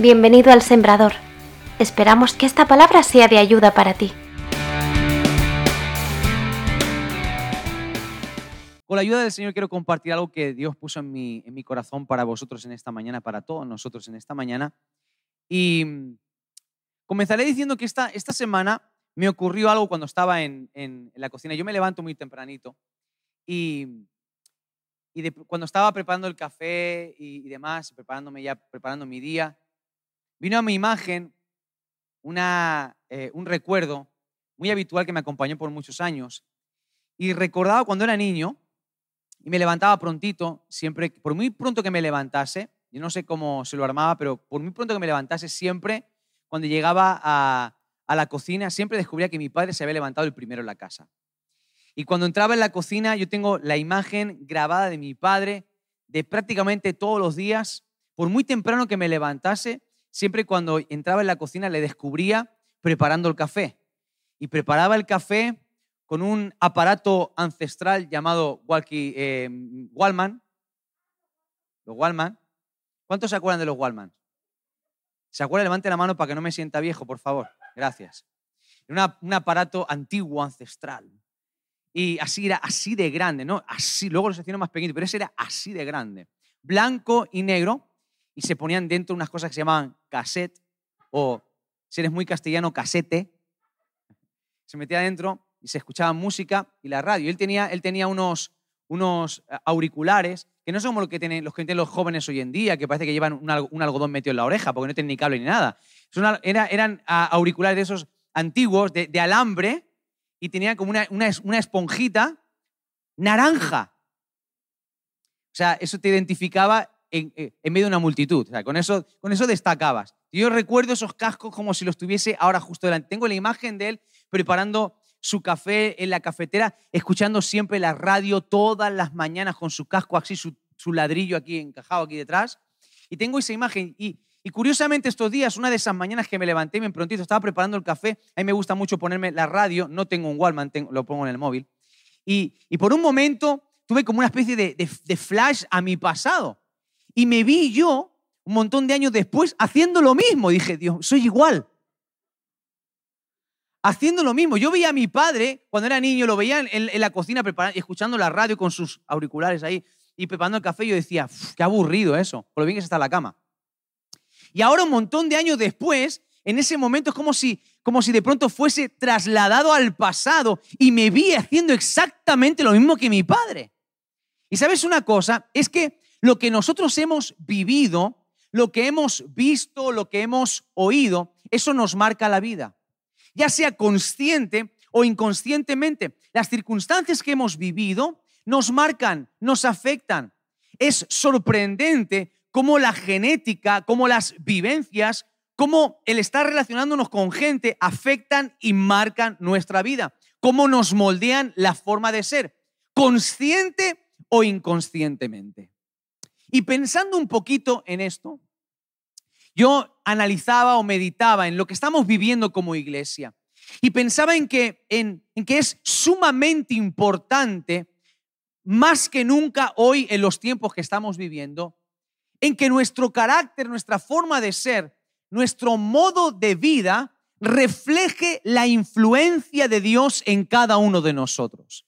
Bienvenido al Sembrador. Esperamos que esta palabra sea de ayuda para ti. Con la ayuda del Señor quiero compartir algo que Dios puso en mi, en mi corazón para vosotros en esta mañana, para todos nosotros en esta mañana. Y mm, comenzaré diciendo que esta, esta semana me ocurrió algo cuando estaba en, en, la cocina. Yo me levanto muy tempranito y, y cuando estaba preparando el café y, y demás, preparándome ya, preparando mi día, vino a mi imagen una, eh, un recuerdo muy habitual que me acompañó por muchos años. Y recordaba cuando era niño y me levantaba prontito, siempre, por muy pronto que me levantase, yo no sé cómo se lo armaba, pero por muy pronto que me levantase, siempre, cuando llegaba a, a la cocina, siempre descubría que mi padre se había levantado el primero en la casa. Y cuando entraba en la cocina, yo tengo la imagen grabada de mi padre de prácticamente todos los días, por muy temprano que me levantase, siempre cuando entraba en la cocina le descubría preparando el café. Y preparaba el café con un aparato ancestral llamado walkie, eh, Wallman. Los Wallman. ¿Cuántos se acuerdan de los Wallman? ¿Se acuerdan? Levante la mano para que no me sienta viejo, por favor. Gracias. un aparato antiguo, ancestral. Y así era así de grande, ¿no? Así, luego los hicieron más pequeños, pero ese era así de grande. Blanco y negro, y se ponían dentro unas cosas que se llamaban cassette o, si eres muy castellano, casete. Se metía dentro y se escuchaba música y la radio. Él tenía, él tenía unos, unos eh, auriculares que no son como los que, tienen, los que tienen los jóvenes hoy en día, que parece que llevan un, algodón metido en la oreja porque no tienen ni cable ni nada. eran auriculares de esos antiguos, de, alambre, y tenían como una, una esponjita naranja. O sea, eso te identificaba eh, en, medio de una multitud. con, eso, con eso destacabas. Yo recuerdo esos cascos como si los tuviese ahora justo delante. Tengo la imagen de él preparando su café en la cafetera, escuchando siempre la radio todas las mañanas con su casco así, su, ladrillo aquí encajado aquí detrás. Y tengo esa imagen. Y, curiosamente estos días, una de esas mañanas que me levanté bien prontito, estaba preparando el café, a mí me gusta mucho ponerme la radio, no tengo un Walkman, lo pongo en el móvil. Y, por un momento tuve como una especie de flash a mi pasado. Y me vi yo un montón de años después haciendo lo mismo. Dije, Dios, soy igual. Haciendo lo mismo. Yo veía a mi padre, cuando era niño, lo veía en, la cocina preparando, escuchando la radio con sus auriculares ahí y preparando el café. Yo decía, qué aburrido eso, por lo bien que se está en la cama. Y ahora, un montón de años después, en ese momento es como si, como si de pronto fuese trasladado al pasado y me vi haciendo exactamente lo mismo que mi padre. Y sabes una cosa, es que lo que nosotros hemos vivido, lo que hemos visto, lo que hemos oído, eso nos marca la vida. Ya sea consciente o inconscientemente, las circunstancias que hemos vivido nos marcan, nos afectan. Es sorprendente cómo la genética, cómo las vivencias, cómo el estar relacionándonos con gente afectan y marcan nuestra vida, cómo nos moldean la forma de ser, consciente o inconscientemente. Y pensando un poquito en esto, yo analizaba o meditaba en lo que estamos viviendo como iglesia y pensaba en que, en, que es sumamente importante, más que nunca hoy en los tiempos que estamos viviendo, en que nuestro carácter, nuestra forma de ser, nuestro modo de vida refleje la influencia de Dios en cada uno de nosotros.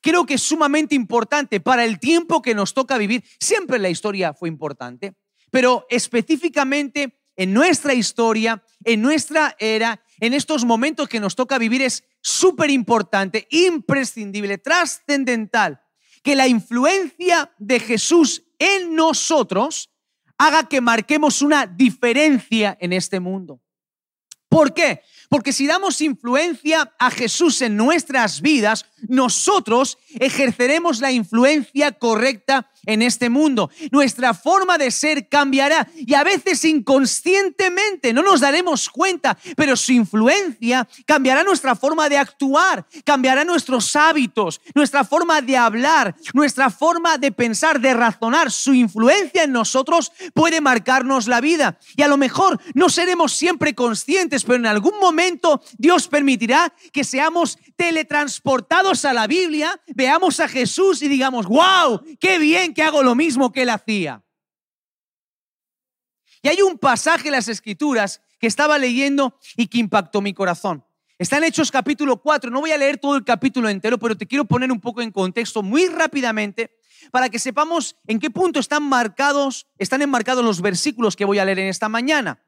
Creo que es sumamente importante para el tiempo que nos toca vivir. Siempre la historia fue importante, pero específicamente en nuestra historia, en nuestra era, en estos momentos que nos toca vivir es súper importante, imprescindible, trascendental, que la influencia de Jesús en nosotros haga que marquemos una diferencia en este mundo. ¿Por qué? Porque si damos influencia a Jesús en nuestras vidas, nosotros ejerceremos la influencia correcta en este mundo. Nuestra forma de ser cambiará y a veces inconscientemente no nos daremos cuenta, pero su influencia cambiará nuestra forma de actuar, cambiará nuestros hábitos, nuestra forma de hablar, nuestra forma de pensar, de razonar. Su influencia en nosotros puede marcarnos la vida y a lo mejor no seremos siempre conscientes, pero en algún momento Dios permitirá que seamos teletransportados a la Biblia, veamos a Jesús y digamos, wow, qué bien que hago lo mismo que él hacía. Y hay un pasaje en las Escrituras que estaba leyendo y que impactó mi corazón. Está en Hechos capítulo 4. No voy a leer todo el capítulo entero, pero te quiero poner un poco en contexto muy rápidamente para que sepamos en qué punto están marcados, están enmarcados los versículos que voy a leer en esta mañana.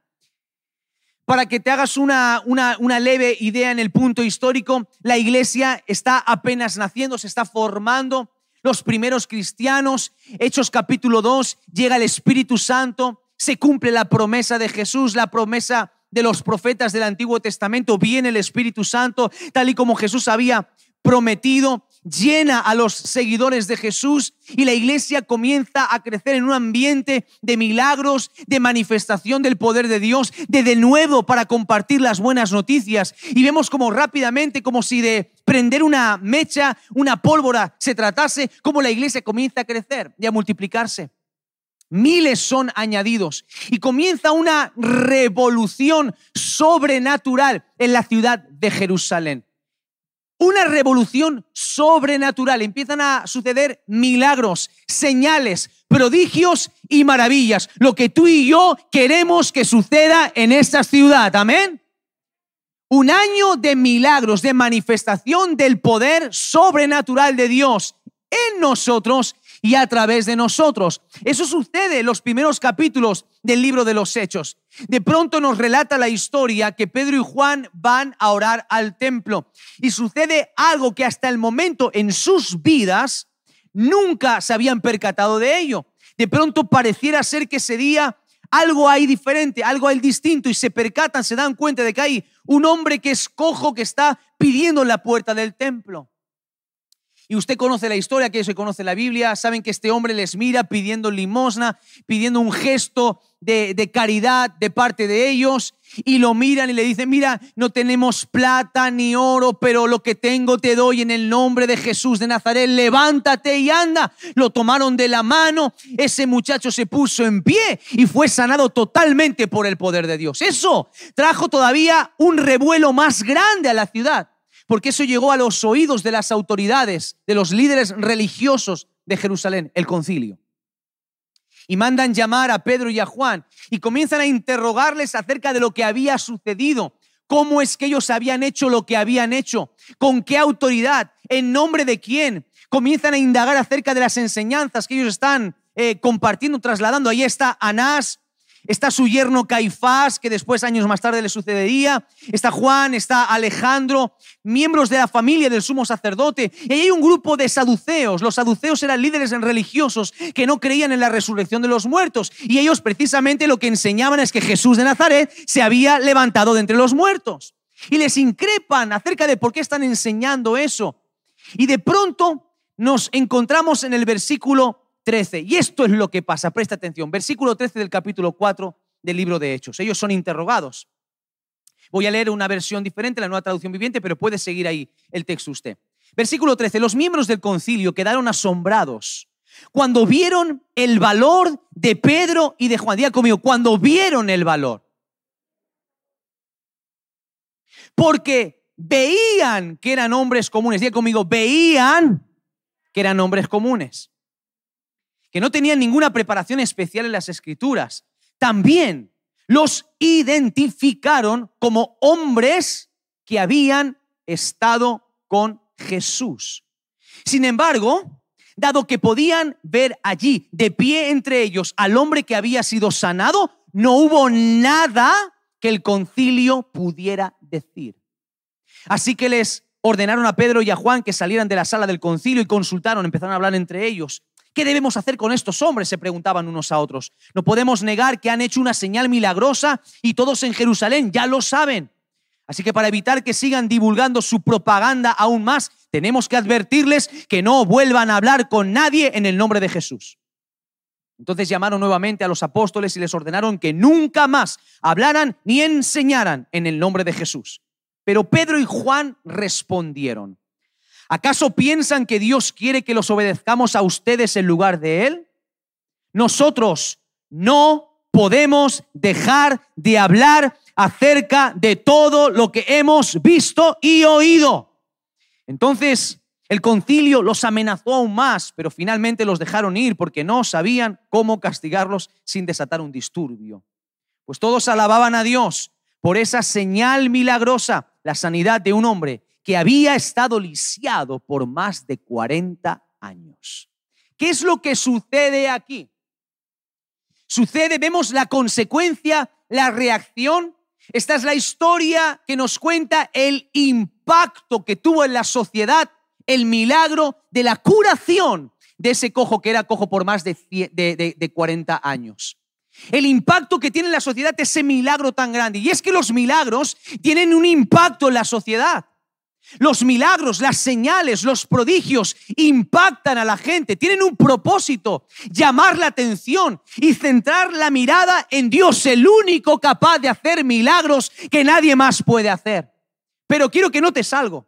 Para que te hagas una, una, una leve idea en el punto histórico, la iglesia está apenas naciendo, se está formando. Los primeros cristianos, Hechos capítulo 2, llega el Espíritu Santo, se cumple la promesa de Jesús, la promesa de los profetas del Antiguo Testamento, viene el Espíritu Santo, tal y como Jesús había prometido, llena a los seguidores de Jesús y la iglesia comienza a crecer en un ambiente de milagros, de manifestación del poder de Dios, de de nuevo para compartir las buenas noticias. Y vemos como rápidamente, como si de prender una mecha, una pólvora se tratase, como la iglesia comienza a crecer y a multiplicarse miles son añadidos y comienza una revolución sobrenatural en la ciudad de Jerusalén. Una revolución sobrenatural. Empiezan a suceder milagros, señales, prodigios y maravillas. Lo que tú y yo queremos que suceda en esta ciudad. Amén. Un año de milagros, de manifestación del poder sobrenatural de Dios en nosotros y a través de nosotros. Eso sucede en los primeros capítulos del libro de los Hechos. De pronto nos relata la historia que Pedro y Juan van a orar al templo y sucede algo que hasta el momento en sus vidas nunca se habían percatado de ello. De pronto pareciera ser que ese día algo hay diferente, algo hay distinto y se percatan, se dan cuenta de que hay un hombre que es cojo que está pidiendo la puerta del templo. Y usted conoce la historia, que se conoce la Biblia, saben que este hombre les mira pidiendo limosna, pidiendo un gesto de, de, caridad de parte de ellos y lo miran y le dicen, mira, no tenemos plata ni oro, pero lo que tengo te doy en el nombre de Jesús de Nazaret, levántate y anda. Lo tomaron de la mano, ese muchacho se puso en pie y fue sanado totalmente por el poder de Dios. Eso trajo todavía un revuelo más grande a la ciudad porque eso llegó a los oídos de las autoridades, de los líderes religiosos de Jerusalén, el concilio. Y mandan llamar a Pedro y a Juan y comienzan a interrogarles acerca de lo que había sucedido, cómo es que ellos habían hecho lo que habían hecho, con qué autoridad, en nombre de quién. Comienzan a indagar acerca de las enseñanzas que ellos están eh, compartiendo, trasladando. Ahí está Anás, está su yerno Caifás, que después años más tarde le sucedería, está Juan, está Alejandro, miembros de la familia del sumo sacerdote, y ahí hay un grupo de saduceos. Los saduceos eran líderes religiosos que no creían en la resurrección de los muertos, y ellos precisamente lo que enseñaban es que Jesús de Nazaret se había levantado de entre los muertos. Y les increpan acerca de por qué están enseñando eso. Y de pronto nos encontramos en el versículo 13. Y esto es lo que pasa, presta atención. Versículo 13 del capítulo 4 del libro de Hechos. Ellos son interrogados. Voy a leer una versión diferente, la nueva traducción viviente, pero puede seguir ahí el texto usted. Versículo 13. Los miembros del concilio quedaron asombrados cuando vieron el valor de Pedro y de Juan. Diga conmigo, cuando vieron el valor. Porque veían que eran hombres comunes. Diga conmigo, veían que eran hombres comunes que no tenían ninguna preparación especial en las escrituras, también los identificaron como hombres que habían estado con Jesús. Sin embargo, dado que podían ver allí de pie entre ellos al hombre que había sido sanado, no hubo nada que el concilio pudiera decir. Así que les ordenaron a Pedro y a Juan que salieran de la sala del concilio y consultaron, empezaron a hablar entre ellos. ¿Qué debemos hacer con estos hombres? se preguntaban unos a otros. No podemos negar que han hecho una señal milagrosa y todos en Jerusalén ya lo saben. Así que para evitar que sigan divulgando su propaganda aún más, tenemos que advertirles que no vuelvan a hablar con nadie en el nombre de Jesús. Entonces llamaron nuevamente a los apóstoles y les ordenaron que nunca más hablaran ni enseñaran en el nombre de Jesús. Pero Pedro y Juan respondieron, ¿Acaso piensan que Dios quiere que los obedezcamos a ustedes en lugar de Él? Nosotros no podemos dejar de hablar acerca de todo lo que hemos visto y oído. Entonces el concilio los amenazó aún más, pero finalmente los dejaron ir porque no sabían cómo castigarlos sin desatar un disturbio. Pues todos alababan a Dios por esa señal milagrosa, la sanidad de un hombre que había estado lisiado por más de 40 años. ¿Qué es lo que sucede aquí? Sucede, vemos la consecuencia, la reacción. Esta es la historia que nos cuenta el impacto que tuvo en la sociedad el milagro de la curación de ese cojo que era cojo por más de, de, 40 años. El impacto que tiene en la sociedad ese milagro tan grande. Y es que los milagros tienen un impacto en la sociedad. Los milagros, las señales, los prodigios impactan a la gente, tienen un propósito, llamar la atención y centrar la mirada en Dios, el único capaz de hacer milagros que nadie más puede hacer. Pero quiero que notes algo.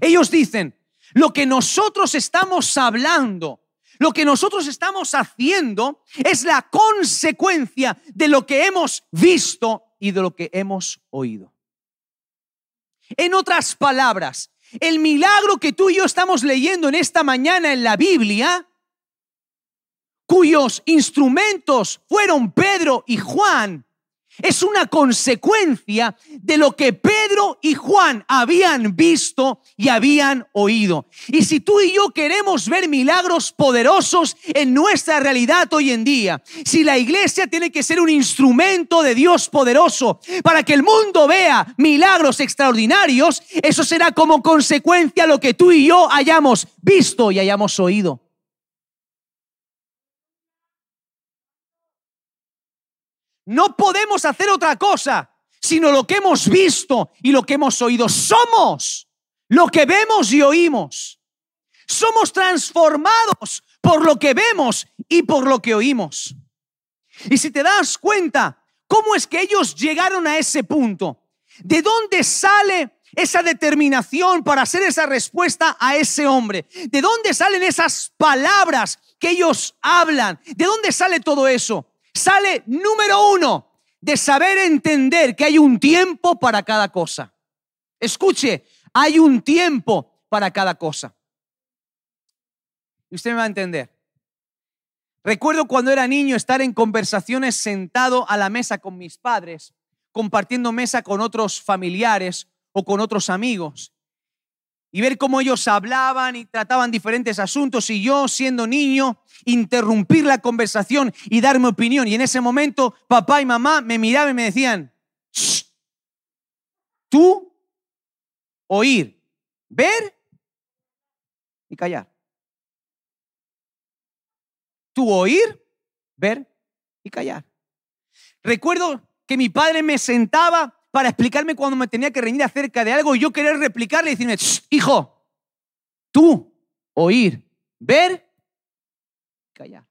Ellos dicen, lo que nosotros estamos hablando, lo que nosotros estamos haciendo es la consecuencia de lo que hemos visto y de lo que hemos oído. En otras palabras, el milagro que tú y yo estamos leyendo en esta mañana en la Biblia, cuyos instrumentos fueron Pedro y Juan, es una consecuencia de lo que Pedro y Juan habían visto y habían oído. Y si tú y yo queremos ver milagros poderosos en nuestra realidad hoy en día, si la iglesia tiene que ser un instrumento de Dios poderoso para que el mundo vea milagros extraordinarios, eso será como consecuencia lo que tú y yo hayamos visto y hayamos oído. No podemos hacer otra cosa sino lo que hemos visto y lo que hemos oído. Somos lo que vemos y oímos. Somos transformados por lo que vemos y por lo que oímos. Y si te das cuenta, ¿cómo es que ellos llegaron a ese punto? ¿De dónde sale esa determinación para hacer esa respuesta a ese hombre? ¿De dónde salen esas palabras que ellos hablan? ¿De dónde sale todo eso? Sale número uno de saber entender que hay un tiempo para cada cosa. Escuche, hay un tiempo para cada cosa. Y usted me va a entender. Recuerdo cuando era niño estar en conversaciones sentado a la mesa con mis padres, compartiendo mesa con otros familiares o con otros amigos y ver cómo ellos hablaban y trataban diferentes asuntos y yo siendo niño interrumpir la conversación y dar mi opinión. Y en ese momento papá y mamá me miraban y me decían, tú oír, ver y callar. Tú oír, ver y callar. Recuerdo que mi padre me sentaba para explicarme cuando me tenía que reñir acerca de algo y yo querer replicarle y decirme, hijo, tú, oír, ver, callar.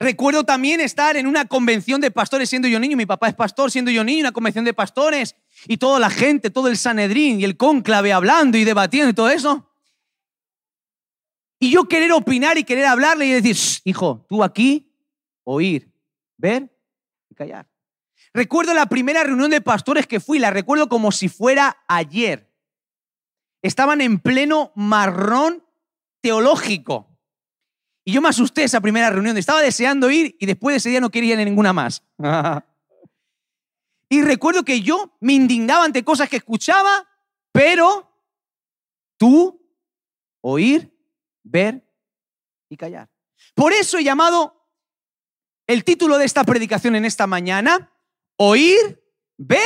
Recuerdo también estar en una convención de pastores siendo yo niño, mi papá es pastor siendo yo niño, una convención de pastores y toda la gente, todo el Sanedrín y el cónclave hablando y debatiendo y todo eso. Y yo querer opinar y querer hablarle y decir, hijo, tú aquí, oír, ver callar. Recuerdo la primera reunión de pastores que fui, la recuerdo como si fuera ayer. Estaban en pleno marrón teológico. Y yo me asusté esa primera reunión. Estaba deseando ir y después de ese día no quería ir a ninguna más. y recuerdo que yo me indignaba ante cosas que escuchaba, pero tú oír, ver y callar. Por eso he llamado el título de esta predicación en esta mañana, oír, ver,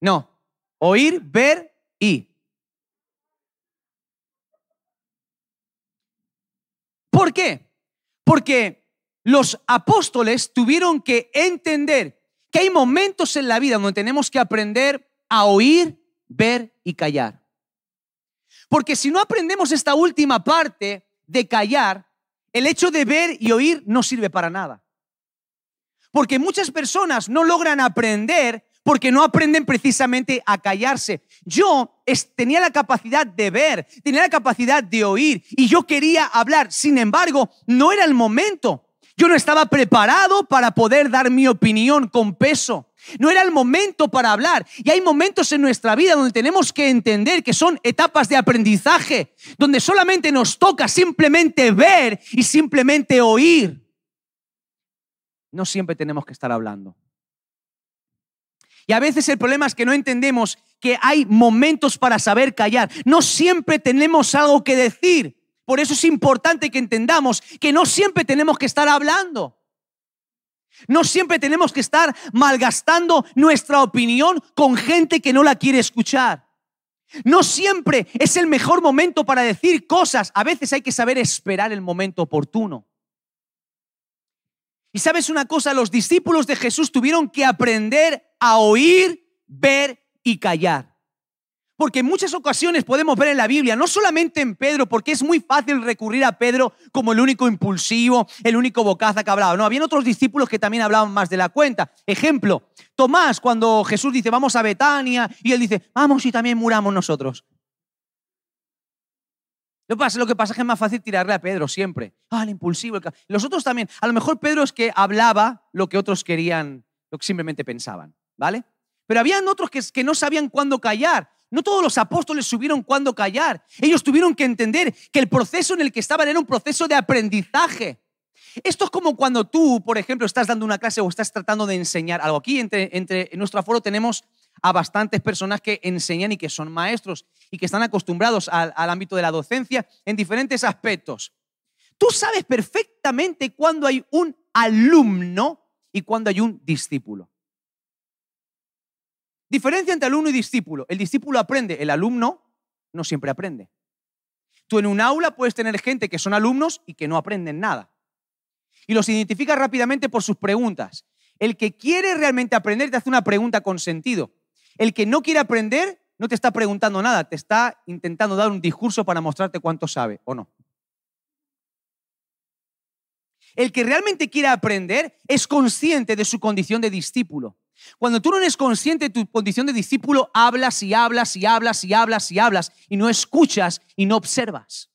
no, oír, ver y. ¿Por qué? Porque los apóstoles tuvieron que entender que hay momentos en la vida donde tenemos que aprender a oír, ver y callar. Porque si no aprendemos esta última parte de callar, el hecho de ver y oír no sirve para nada. Porque muchas personas no logran aprender porque no aprenden precisamente a callarse. Yo tenía la capacidad de ver, tenía la capacidad de oír y yo quería hablar. Sin embargo, no era el momento. Yo no estaba preparado para poder dar mi opinión con peso. No era el momento para hablar. Y hay momentos en nuestra vida donde tenemos que entender que son etapas de aprendizaje, donde solamente nos toca simplemente ver y simplemente oír. no siempre tenemos que estar hablando. Y a veces el problema es que no entendemos que hay momentos para saber callar. No siempre tenemos algo que decir. Por eso es importante que entendamos que no siempre tenemos que estar hablando. No siempre tenemos que estar malgastando nuestra opinión con gente que no la quiere escuchar. No siempre es el mejor momento para decir cosas. A veces hay que saber esperar el momento oportuno. Y sabes una cosa, los discípulos de Jesús tuvieron que aprender a oír, ver y callar. Porque en muchas ocasiones podemos ver en la Biblia, no solamente en Pedro, porque es muy fácil recurrir a Pedro como el único impulsivo, el único bocaza que hablaba. No, habían otros discípulos que también hablaban más de la cuenta. Ejemplo, Tomás, cuando Jesús dice, vamos a Betania, y él dice, vamos y también muramos nosotros. Lo que, pasa, lo que pasa es que es más fácil tirarle a Pedro siempre. Ah, el impulsivo. Los otros también. A lo mejor Pedro es que hablaba lo que otros querían, lo que simplemente pensaban, ¿vale? Pero habían otros que, que no sabían cuándo callar. No todos los apóstoles supieron cuándo callar. Ellos tuvieron que entender que el proceso en el que estaban era un proceso de aprendizaje. Esto es como cuando tú, por ejemplo, estás dando una clase o estás tratando de enseñar algo. Aquí entre, en nuestro aforo tenemos a bastantes personas que enseñan y que son maestros y que están acostumbrados al ámbito de la docencia en diferentes aspectos. Tú sabes perfectamente cuándo hay un alumno y cuándo hay un discípulo. Diferencia entre alumno y discípulo. El discípulo aprende, el alumno no siempre aprende. Tú en un aula puedes tener gente que son alumnos y que no aprenden nada. Y los identificas rápidamente por sus preguntas. El que quiere realmente aprender te hace una pregunta con sentido. El que no quiere aprender no te está preguntando nada, te está intentando dar un discurso para mostrarte cuánto sabe o no. El que realmente quiere aprender es consciente de su condición de discípulo. Cuando tú no eres consciente de tu condición de discípulo, hablas y hablas y hablas y hablas y hablas y no escuchas y no observas.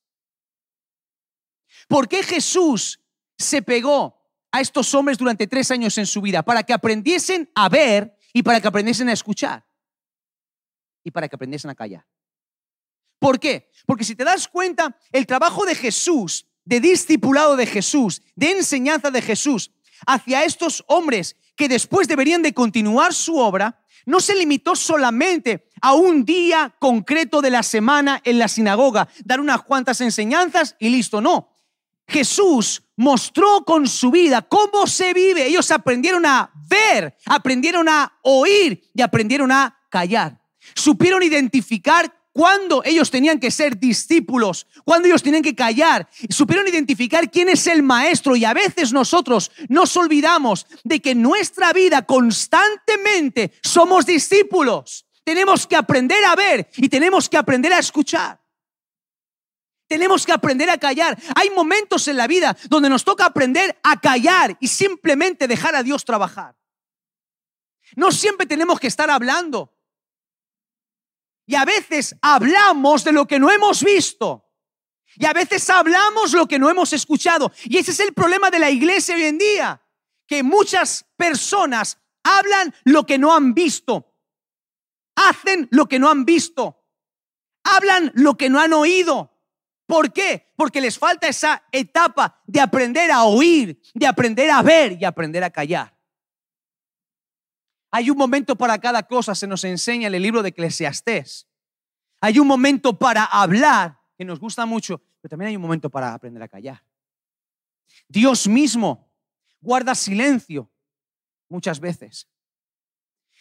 ¿Por qué Jesús se pegó a estos hombres durante tres años en su vida? Para que aprendiesen a ver y para que aprendiesen a escuchar y para que aprendiesen a callar. ¿Por qué? Porque si te das cuenta, el trabajo de Jesús, de discipulado de Jesús, de enseñanza de Jesús hacia estos hombres que después deberían de continuar su obra, no se limitó solamente a un día concreto de la semana en la sinagoga, dar unas cuantas enseñanzas y listo, no. Jesús mostró con su vida cómo se vive. Ellos aprendieron a ver, aprendieron a oír y aprendieron a callar. Supieron identificar cuando ellos tenían que ser discípulos, cuando ellos tenían que callar, supieron identificar quién es el maestro y a veces nosotros nos olvidamos de que en nuestra vida constantemente somos discípulos. Tenemos que aprender a ver y tenemos que aprender a escuchar. Tenemos que aprender a callar. Hay momentos en la vida donde nos toca aprender a callar y simplemente dejar a Dios trabajar. No siempre tenemos que estar hablando. Y a veces hablamos de lo que no hemos visto. Y a veces hablamos lo que no hemos escuchado. Y ese es el problema de la iglesia hoy en día. Que muchas personas hablan lo que no han visto. Hacen lo que no han visto. Hablan lo que no han oído. ¿Por qué? Porque les falta esa etapa de aprender a oír, de aprender a ver y aprender a callar. Hay un momento para cada cosa, se nos enseña en el libro de Eclesiastés. Hay un momento para hablar, que nos gusta mucho, pero también hay un momento para aprender a callar. Dios mismo guarda silencio muchas veces.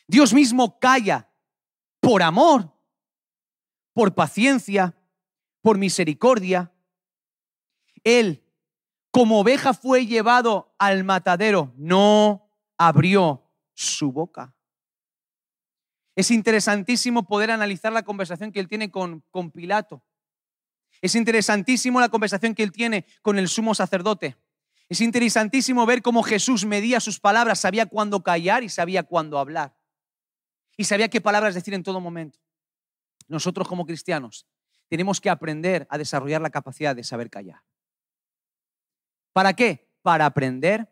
Dios mismo calla por amor, por paciencia, por misericordia. Él, como oveja fue llevado al matadero, no abrió su boca. Es interesantísimo poder analizar la conversación que él tiene con, con Pilato. Es interesantísimo la conversación que él tiene con el sumo sacerdote. Es interesantísimo ver cómo Jesús medía sus palabras, sabía cuándo callar y sabía cuándo hablar. Y sabía qué palabras decir en todo momento. Nosotros como cristianos tenemos que aprender a desarrollar la capacidad de saber callar. ¿Para qué? Para aprender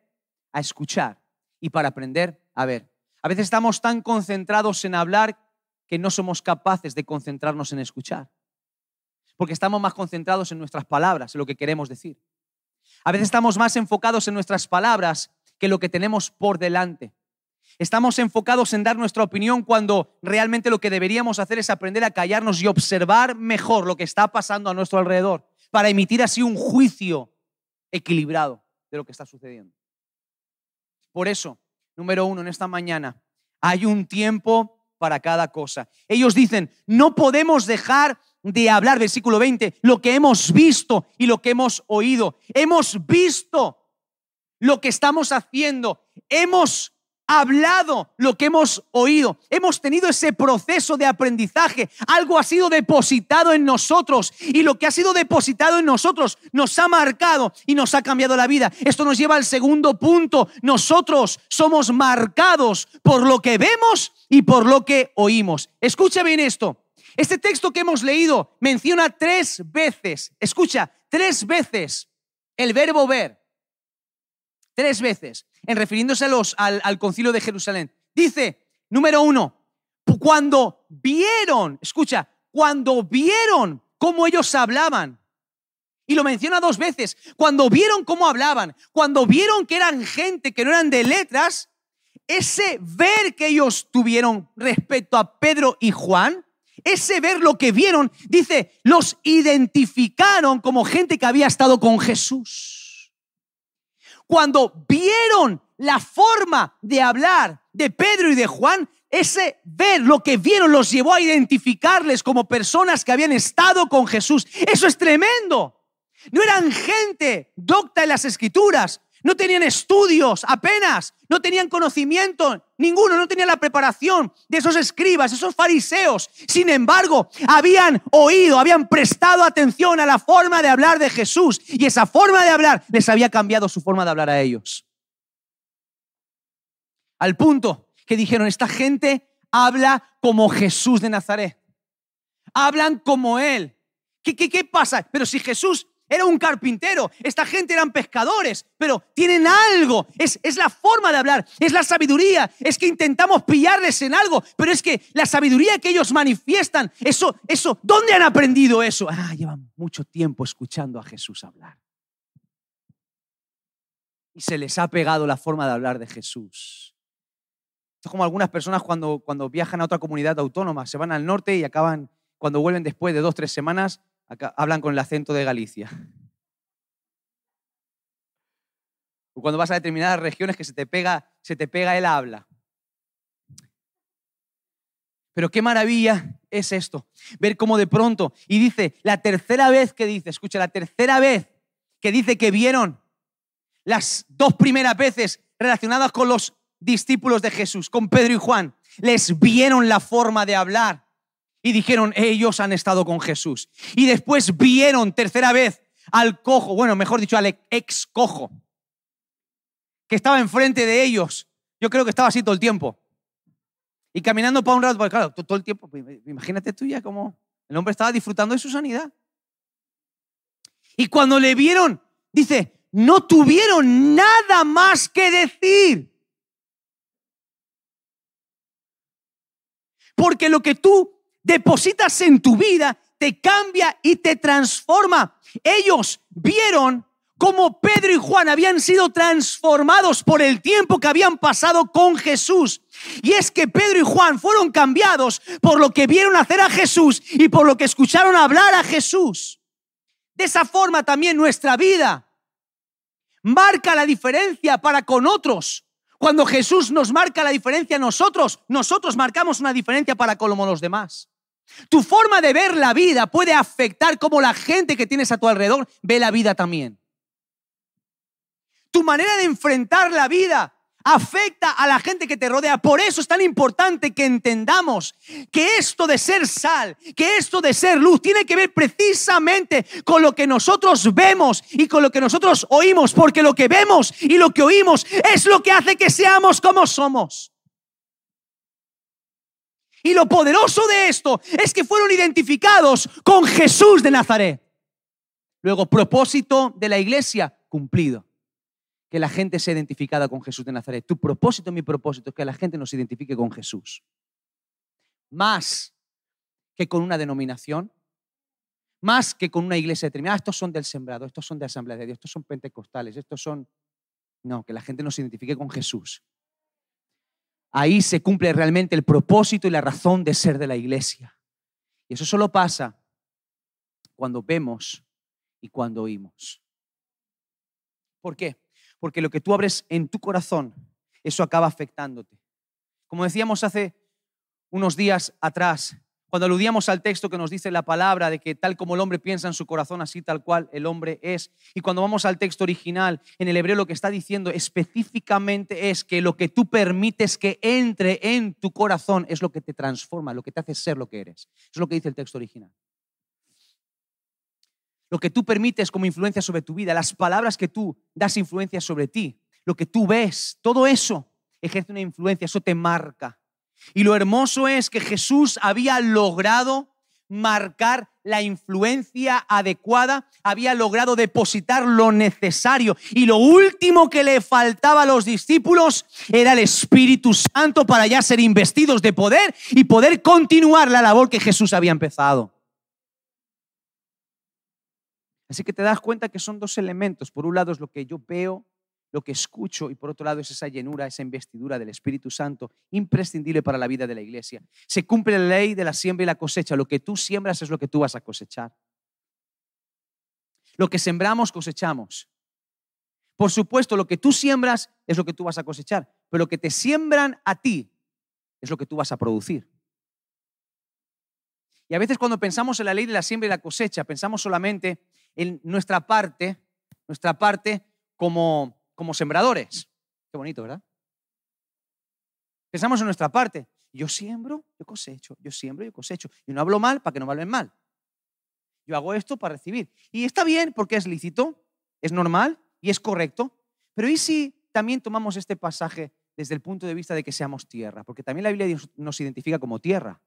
a escuchar y para aprender a ver. A veces estamos tan concentrados en hablar que no somos capaces de concentrarnos en escuchar. Porque estamos más concentrados en nuestras palabras, en lo que queremos decir. A veces estamos más enfocados en nuestras palabras que lo que tenemos por delante. Estamos enfocados en dar nuestra opinión cuando realmente lo que deberíamos hacer es aprender a callarnos y observar mejor lo que está pasando a nuestro alrededor para emitir así un juicio equilibrado de lo que está sucediendo. Por eso, número uno, en esta mañana, hay un tiempo para cada cosa. Ellos dicen, no podemos dejar de hablar, versículo 20, lo que hemos visto y lo que hemos oído. Hemos visto lo que estamos haciendo. Hemos hablado lo que hemos oído. Hemos tenido ese proceso de aprendizaje. Algo ha sido depositado en nosotros y lo que ha sido depositado en nosotros nos ha marcado y nos ha cambiado la vida. Esto nos lleva al segundo punto. Nosotros somos marcados por lo que vemos y por lo que oímos. Escucha bien esto. Este texto que hemos leído menciona tres veces, escucha, tres veces el verbo ver. Tres veces en refiriéndose al, al concilio de Jerusalén. Dice, número uno, cuando vieron, escucha, cuando vieron cómo ellos hablaban, y lo menciona dos veces, cuando vieron cómo hablaban, cuando vieron que eran gente que no eran de letras, ese ver que ellos tuvieron respecto a Pedro y Juan, ese ver lo que vieron, dice, los identificaron como gente que había estado con Jesús cuando vieron la forma de hablar de Pedro y de Juan, ese ver lo que vieron los llevó a identificarles como personas que habían estado con Jesús. Eso es tremendo. No eran gente docta en las escrituras, no tenían estudios apenas, no tenían conocimiento, ninguno, no tenía la preparación de esos escribas, esos fariseos. Sin embargo, habían oído, habían prestado atención a la forma de hablar de Jesús y esa forma de hablar les había cambiado su forma de hablar a ellos. Al punto que dijeron, esta gente habla como Jesús de Nazaret. Hablan como Él. ¿Qué, qué, qué pasa? Pero si Jesús era un carpintero, esta gente eran pescadores, pero tienen algo, es, es, la forma de hablar, es la sabiduría, es que intentamos pillarles en algo, pero es que la sabiduría que ellos manifiestan, eso, eso, ¿dónde han aprendido eso? Ah, llevan mucho tiempo escuchando a Jesús hablar. Y se les ha pegado la forma de hablar de Jesús. Es como algunas personas cuando, cuando viajan a otra comunidad autónoma, se van al norte y acaban, cuando vuelven después de dos, tres semanas, hablan con el acento de Galicia. O cuando vas a determinadas regiones que se te pega, se te pega el habla. Pero qué maravilla es esto, ver cómo de pronto, y dice, la tercera vez que dice, escucha, la tercera vez que dice que vieron las dos primeras veces relacionadas con los discípulos de Jesús, con Pedro y Juan, les vieron la forma de hablar y dijeron, ellos han estado con Jesús. Y después vieron tercera vez al cojo, bueno, mejor dicho, al ex cojo, que estaba enfrente de ellos. Yo creo que estaba así todo el tiempo. Y caminando para un rato, porque claro, todo el tiempo, pues, imagínate tú ya como el hombre estaba disfrutando de su sanidad. Y cuando le vieron, dice, no tuvieron nada más que decir. Porque lo que tú depositas en tu vida, te cambia y te transforma. Ellos vieron cómo Pedro y Juan habían sido transformados por el tiempo que habían pasado con Jesús. Y es que Pedro y Juan fueron cambiados por lo que vieron hacer a Jesús y por lo que escucharon hablar a Jesús. De esa forma también nuestra vida marca la diferencia para con otros. Cuando Jesús nos marca la diferencia nosotros, nosotros marcamos una diferencia para con los demás. Tu forma de ver la vida puede afectar cómo la gente que tienes a tu alrededor ve la vida también. Tu manera de enfrentar la vida afecta a la gente que te rodea. Por eso es tan importante que entendamos que esto de ser sal, que esto de ser luz, tiene que ver precisamente con lo que nosotros vemos y con lo que nosotros oímos, porque lo que vemos y lo que oímos es lo que hace que seamos como somos. Y lo poderoso de esto es que fueron identificados con Jesús de Nazaret. Luego, propósito de la iglesia cumplido. Que la gente sea identificada con Jesús de Nazaret. Tu propósito, mi propósito, es que la gente nos identifique con Jesús. Más que con una denominación, más que con una iglesia determinada. Ah, estos son del sembrado, estos son de Asamblea de Dios, estos son pentecostales, estos son... No, que la gente nos identifique con Jesús. Ahí se cumple realmente el propósito y la razón de ser de la iglesia. Y eso solo pasa cuando vemos y cuando oímos. ¿Por qué? Porque lo que tú abres en tu corazón, eso acaba afectándote. Como decíamos hace unos días atrás, cuando aludíamos al texto que nos dice la palabra de que tal como el hombre piensa en su corazón, así tal cual el hombre es. Y cuando vamos al texto original, en el hebreo lo que está diciendo específicamente es que lo que tú permites que entre en tu corazón es lo que te transforma, lo que te hace ser lo que eres. Eso es lo que dice el texto original. Lo que tú permites como influencia sobre tu vida, las palabras que tú das influencia sobre ti, lo que tú ves, todo eso ejerce una influencia, eso te marca. Y lo hermoso es que Jesús había logrado marcar la influencia adecuada, había logrado depositar lo necesario. Y lo último que le faltaba a los discípulos era el Espíritu Santo para ya ser investidos de poder y poder continuar la labor que Jesús había empezado. Así que te das cuenta que son dos elementos. Por un lado es lo que yo veo lo que escucho y por otro lado es esa llenura, esa investidura del Espíritu Santo, imprescindible para la vida de la iglesia. Se cumple la ley de la siembra y la cosecha. Lo que tú siembras es lo que tú vas a cosechar. Lo que sembramos, cosechamos. Por supuesto, lo que tú siembras es lo que tú vas a cosechar, pero lo que te siembran a ti es lo que tú vas a producir. Y a veces cuando pensamos en la ley de la siembra y la cosecha, pensamos solamente en nuestra parte, nuestra parte como como sembradores. Qué bonito, ¿verdad? Pensamos en nuestra parte. Yo siembro, yo cosecho, yo siembro, yo cosecho. Y no hablo mal para que no me mal. Yo hago esto para recibir. Y está bien porque es lícito, es normal y es correcto. Pero ¿y si también tomamos este pasaje desde el punto de vista de que seamos tierra? Porque también la Biblia nos identifica como tierra.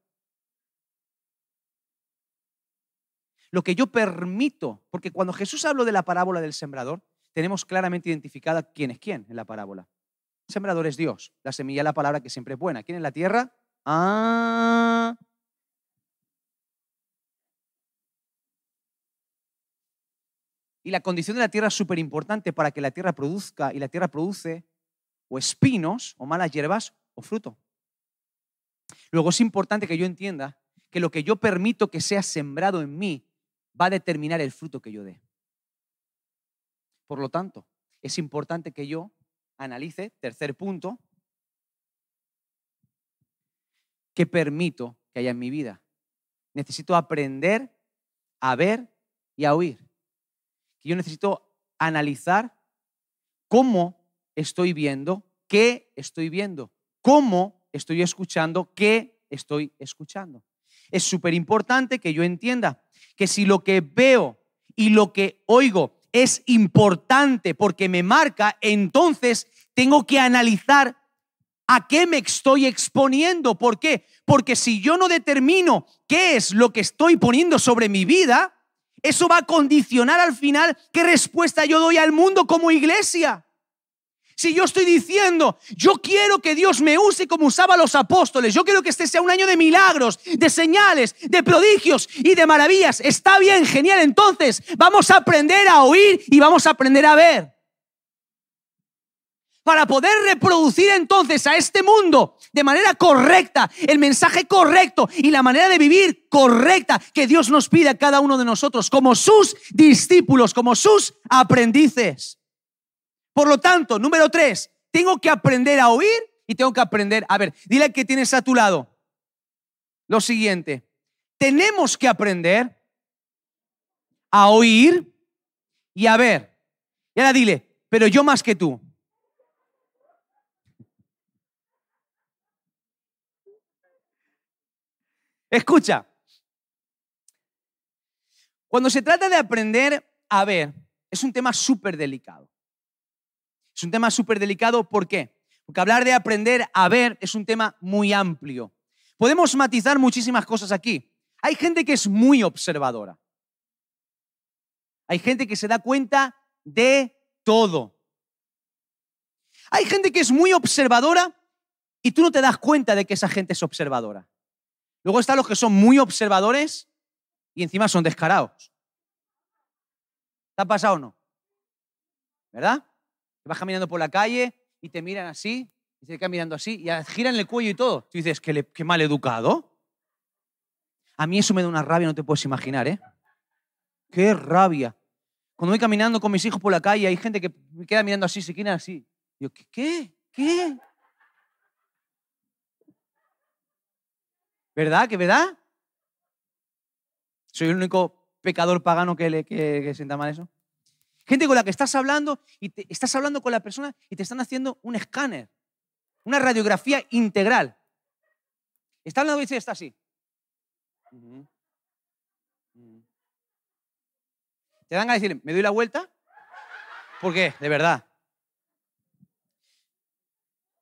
Lo que yo permito, porque cuando Jesús habló de la parábola del sembrador, tenemos claramente identificada quién es quién en la parábola. Sembrador es Dios, la semilla es la palabra que siempre es buena. ¿Quién es la tierra? Ah. Y la condición de la tierra es súper importante para que la tierra produzca y la tierra produce o espinos o malas hierbas o fruto. Luego es importante que yo entienda que lo que yo permito que sea sembrado en mí va a determinar el fruto que yo dé. Por lo tanto, es importante que yo analice, tercer punto, qué permito que haya en mi vida. Necesito aprender a ver y a oír. Yo necesito analizar cómo estoy viendo, qué estoy viendo, cómo estoy escuchando, qué estoy escuchando. Es súper importante que yo entienda que si lo que veo y lo que oigo es importante porque me marca, entonces tengo que analizar a qué me estoy exponiendo. ¿Por qué? Porque si yo no determino qué es lo que estoy poniendo sobre mi vida, eso va a condicionar al final qué respuesta yo doy al mundo como iglesia. Si yo estoy diciendo, yo quiero que Dios me use como usaba a los apóstoles, yo quiero que este sea un año de milagros, de señales, de prodigios y de maravillas, está bien, genial, entonces vamos a aprender a oír y vamos a aprender a ver. Para poder reproducir entonces a este mundo de manera correcta, el mensaje correcto y la manera de vivir correcta que Dios nos pide a cada uno de nosotros como sus discípulos, como sus aprendices. Por lo tanto, número tres, tengo que aprender a oír y tengo que aprender, a ver, dile que tienes a tu lado lo siguiente, tenemos que aprender a oír y a ver. Y ahora dile, pero yo más que tú. Escucha, cuando se trata de aprender a ver, es un tema súper delicado. Es un tema súper delicado, ¿por qué? Porque hablar de aprender a ver es un tema muy amplio. Podemos matizar muchísimas cosas aquí. Hay gente que es muy observadora. Hay gente que se da cuenta de todo. Hay gente que es muy observadora y tú no te das cuenta de que esa gente es observadora. Luego están los que son muy observadores y encima son descarados. ¿Te ha pasado o no? ¿Verdad? Vas caminando por la calle y te miran así, y se quedan mirando así, y giran el cuello y todo. Tú dices, qué, qué mal educado. A mí eso me da una rabia, no te puedes imaginar, ¿eh? Qué rabia. Cuando voy caminando con mis hijos por la calle, hay gente que me queda mirando así, se queda así. Yo, ¿qué? ¿Qué? ¿Qué? ¿Verdad? ¿Que verdad? Soy el único pecador pagano que, le, que, sienta mal eso. Gente con la que estás hablando y te, estás hablando con la persona y te están haciendo un escáner, una radiografía integral. Está hablando y está así. Te dan a decir, ¿me doy la vuelta? ¿Por qué? De verdad.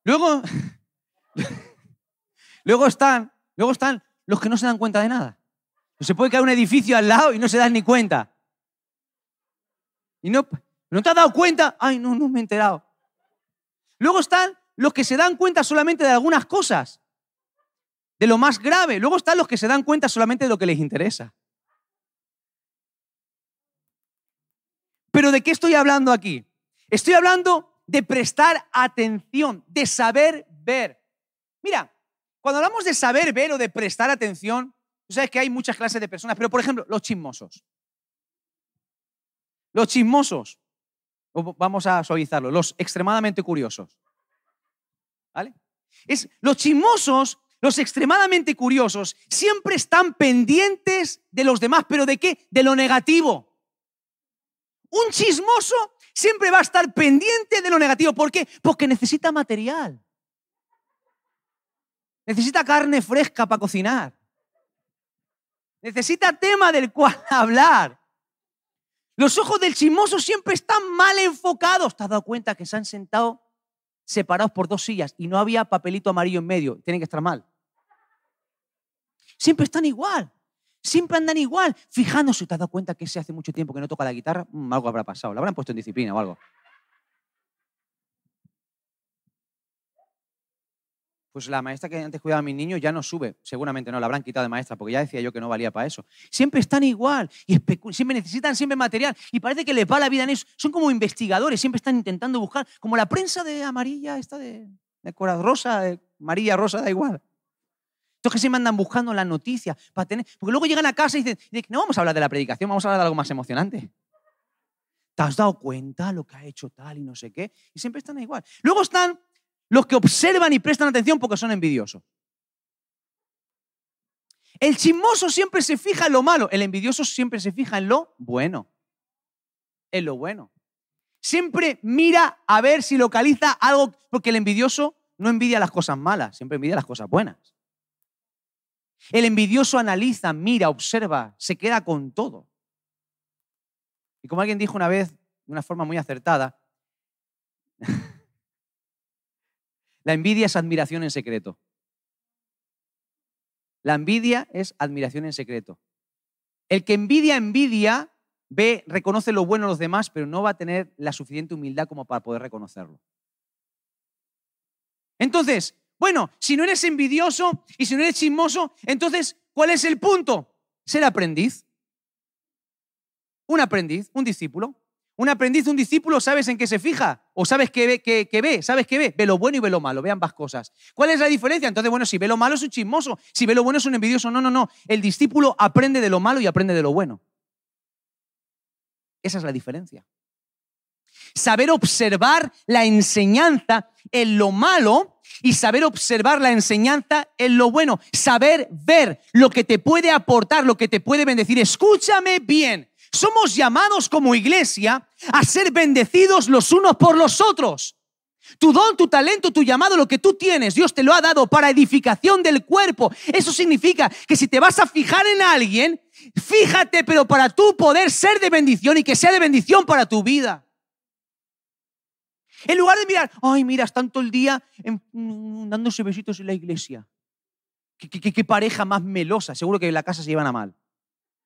Luego, luego están, luego están los que no se dan cuenta de nada. Se puede caer un edificio al lado y no se dan ni cuenta. Y no, ¿no te has dado cuenta? Ay, no, no me he enterado. Luego están los que se dan cuenta solamente de algunas cosas, de lo más grave. Luego están los que se dan cuenta solamente de lo que les interesa. Pero ¿de qué estoy hablando aquí? Estoy hablando de prestar atención, de saber ver. Mira, cuando hablamos de saber ver o de prestar atención, tú sabes que hay muchas clases de personas, pero por ejemplo, los chismosos. Los chismosos, vamos a suavizarlo, los extremadamente curiosos. ¿Vale? Es, los chismosos, los extremadamente curiosos, siempre están pendientes de los demás, pero ¿de qué? De lo negativo. Un chismoso siempre va a estar pendiente de lo negativo. ¿Por qué? Porque necesita material. Necesita carne fresca para cocinar. Necesita tema del cual hablar. Los ojos del chismoso siempre están mal enfocados. ¿Te has dado cuenta que se han sentado separados por dos sillas y no había papelito amarillo en medio? Tienen que estar mal. Siempre están igual. Siempre andan igual, fijándose. ¿Te has dado cuenta que se hace mucho tiempo que no toca la guitarra? Mm, algo habrá pasado, lo habrán puesto en disciplina o algo. Pues la maestra que antes cuidaba a mis niños ya no sube. Seguramente no, la habrán quitado de maestra, porque ya decía yo que no valía para eso. Siempre están igual y siempre necesitan siempre material y parece que les va la vida en eso. Son como investigadores, siempre están intentando buscar, como la prensa de amarilla, esta de, de rosa, de amarilla, rosa, da igual. Estos que se me andan buscando las noticias para tener. Porque luego llegan a casa y dicen, no vamos a hablar de la predicación, vamos a hablar de algo más emocionante. ¿Te has dado cuenta lo que ha hecho tal y no sé qué? Y siempre están igual. Luego están los que observan y prestan atención porque son envidiosos. El chismoso siempre se fija en lo malo, el envidioso siempre se fija en lo bueno. En lo bueno. Siempre mira a ver si localiza algo, porque el envidioso no envidia las cosas malas, siempre envidia las cosas buenas. El envidioso analiza, mira, observa, se queda con todo. Y como alguien dijo una vez, de una forma muy acertada, la envidia es admiración en secreto. La envidia es admiración en secreto. El que envidia, envidia, ve, reconoce lo bueno de los demás, pero no va a tener la suficiente humildad como para poder reconocerlo. Entonces, bueno, si no eres envidioso y si no eres chismoso, entonces, ¿cuál es el punto? Ser aprendiz. Un aprendiz, un discípulo. Un aprendiz, un discípulo, ¿sabes en qué se fija? ¿O sabes qué ve? Qué, ve? ¿Sabes qué ve? Ve lo bueno y ve lo malo, ve ambas cosas. ¿Cuál es la diferencia? Entonces, bueno, si ve lo malo es un chismoso, si ve lo bueno es un envidioso. No, no, no. El discípulo aprende de lo malo y aprende de lo bueno. Esa es la diferencia. Saber observar la enseñanza en lo malo y saber observar la enseñanza en lo bueno, saber ver lo que te puede aportar, lo que te puede bendecir. Escúchame bien, somos llamados como iglesia a ser bendecidos los unos por los otros. Tu don, tu talento, tu llamado, lo que tú tienes, Dios te lo ha dado para edificación del cuerpo. Eso significa que si te vas a fijar en alguien, fíjate, pero para tú poder ser de bendición y que sea de bendición para tu vida. En lugar de mirar, ay, mira, están todo el día mm, dándose besitos en la iglesia. ¿Qué, pareja más melosa. Seguro que en la casa se llevan a mal.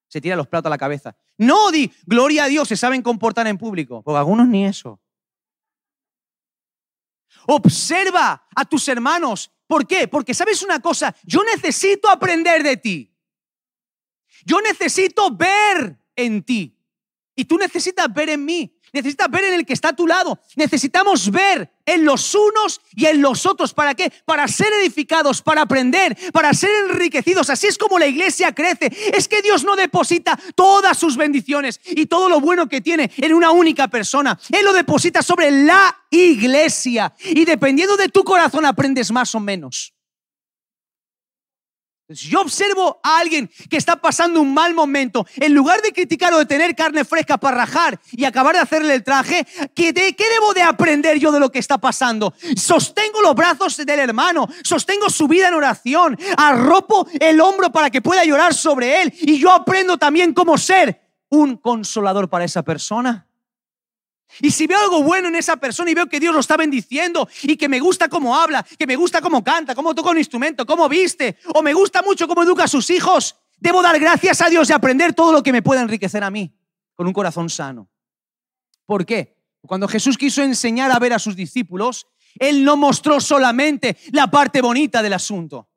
Se tira los platos a la cabeza. No, di, gloria a Dios, se saben comportar en público. Porque algunos ni eso. Observa a tus hermanos. ¿Por qué? Porque sabes una cosa, yo necesito aprender de ti. Yo necesito ver en ti. Y tú necesitas ver en mí, necesitas ver en el que está a tu lado. Necesitamos ver en los unos y en los otros. ¿Para qué? Para ser edificados, para aprender, para ser enriquecidos. Así es como la iglesia crece. Es que Dios no deposita todas sus bendiciones y todo lo bueno que tiene en una única persona. Él lo deposita sobre la iglesia. Y dependiendo de tu corazón aprendes más o menos. Yo observo a alguien que está pasando un mal momento, en lugar de criticar o de tener carne fresca para rajar y acabar de hacerle el traje, ¿qué, ¿qué debo de aprender yo de lo que está pasando? Sostengo los brazos del hermano, sostengo su vida en oración, arropo el hombro para que pueda llorar sobre él y yo aprendo también cómo ser un consolador para esa persona. Y si veo algo bueno en esa persona y veo que Dios lo está bendiciendo y que me gusta cómo habla, que me gusta cómo canta, cómo toca un instrumento, cómo viste, o me gusta mucho cómo educa a sus hijos, debo dar gracias a Dios y aprender todo lo que me pueda enriquecer a mí con un corazón sano. ¿Por qué? Cuando Jesús quiso enseñar a ver a sus discípulos, Él no mostró solamente la parte bonita del asunto.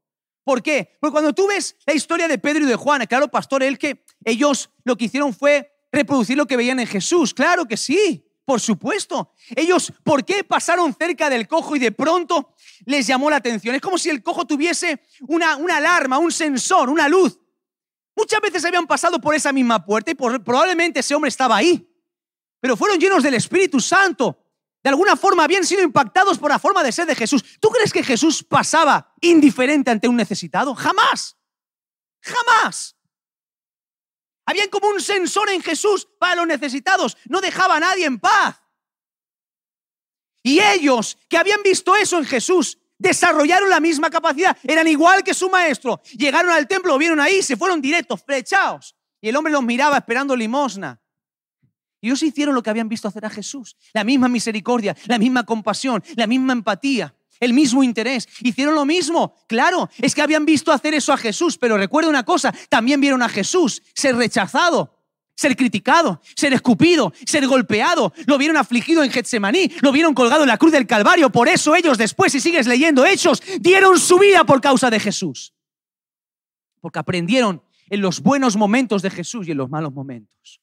¿Por qué? Porque cuando tú ves la historia de Pedro y de Juan, claro, pastor, él que ellos lo que hicieron fue reproducir lo que veían en Jesús. Claro que sí. Por supuesto. Ellos, ¿por qué pasaron cerca del cojo y de pronto les llamó la atención? Es como si el cojo tuviese una, una alarma, un sensor, una luz. Muchas veces habían pasado por esa misma puerta y probablemente ese hombre estaba ahí. Pero fueron llenos del Espíritu Santo. De alguna forma habían sido impactados por la forma de ser de Jesús. ¿Tú crees que Jesús pasaba indiferente ante un necesitado? Jamás. Jamás. Habían como un sensor en Jesús para los necesitados. No dejaba a nadie en paz. Y ellos que habían visto eso en Jesús, desarrollaron la misma capacidad. Eran igual que su maestro. Llegaron al templo, lo vieron ahí, se fueron directos, flechados. Y el hombre los miraba esperando limosna. Y ellos hicieron lo que habían visto hacer a Jesús. La misma misericordia, la misma compasión, la misma empatía el mismo interés. Hicieron lo mismo. Claro, es que habían visto hacer eso a Jesús, pero recuerda una cosa, también vieron a Jesús ser rechazado. Ser criticado, ser escupido, ser golpeado. Lo vieron afligido en Getsemaní, lo vieron colgado en la cruz del Calvario. Por eso ellos después, si sigues leyendo Hechos, dieron su vida por causa de Jesús. Porque aprendieron en los buenos momentos de Jesús y en los malos momentos.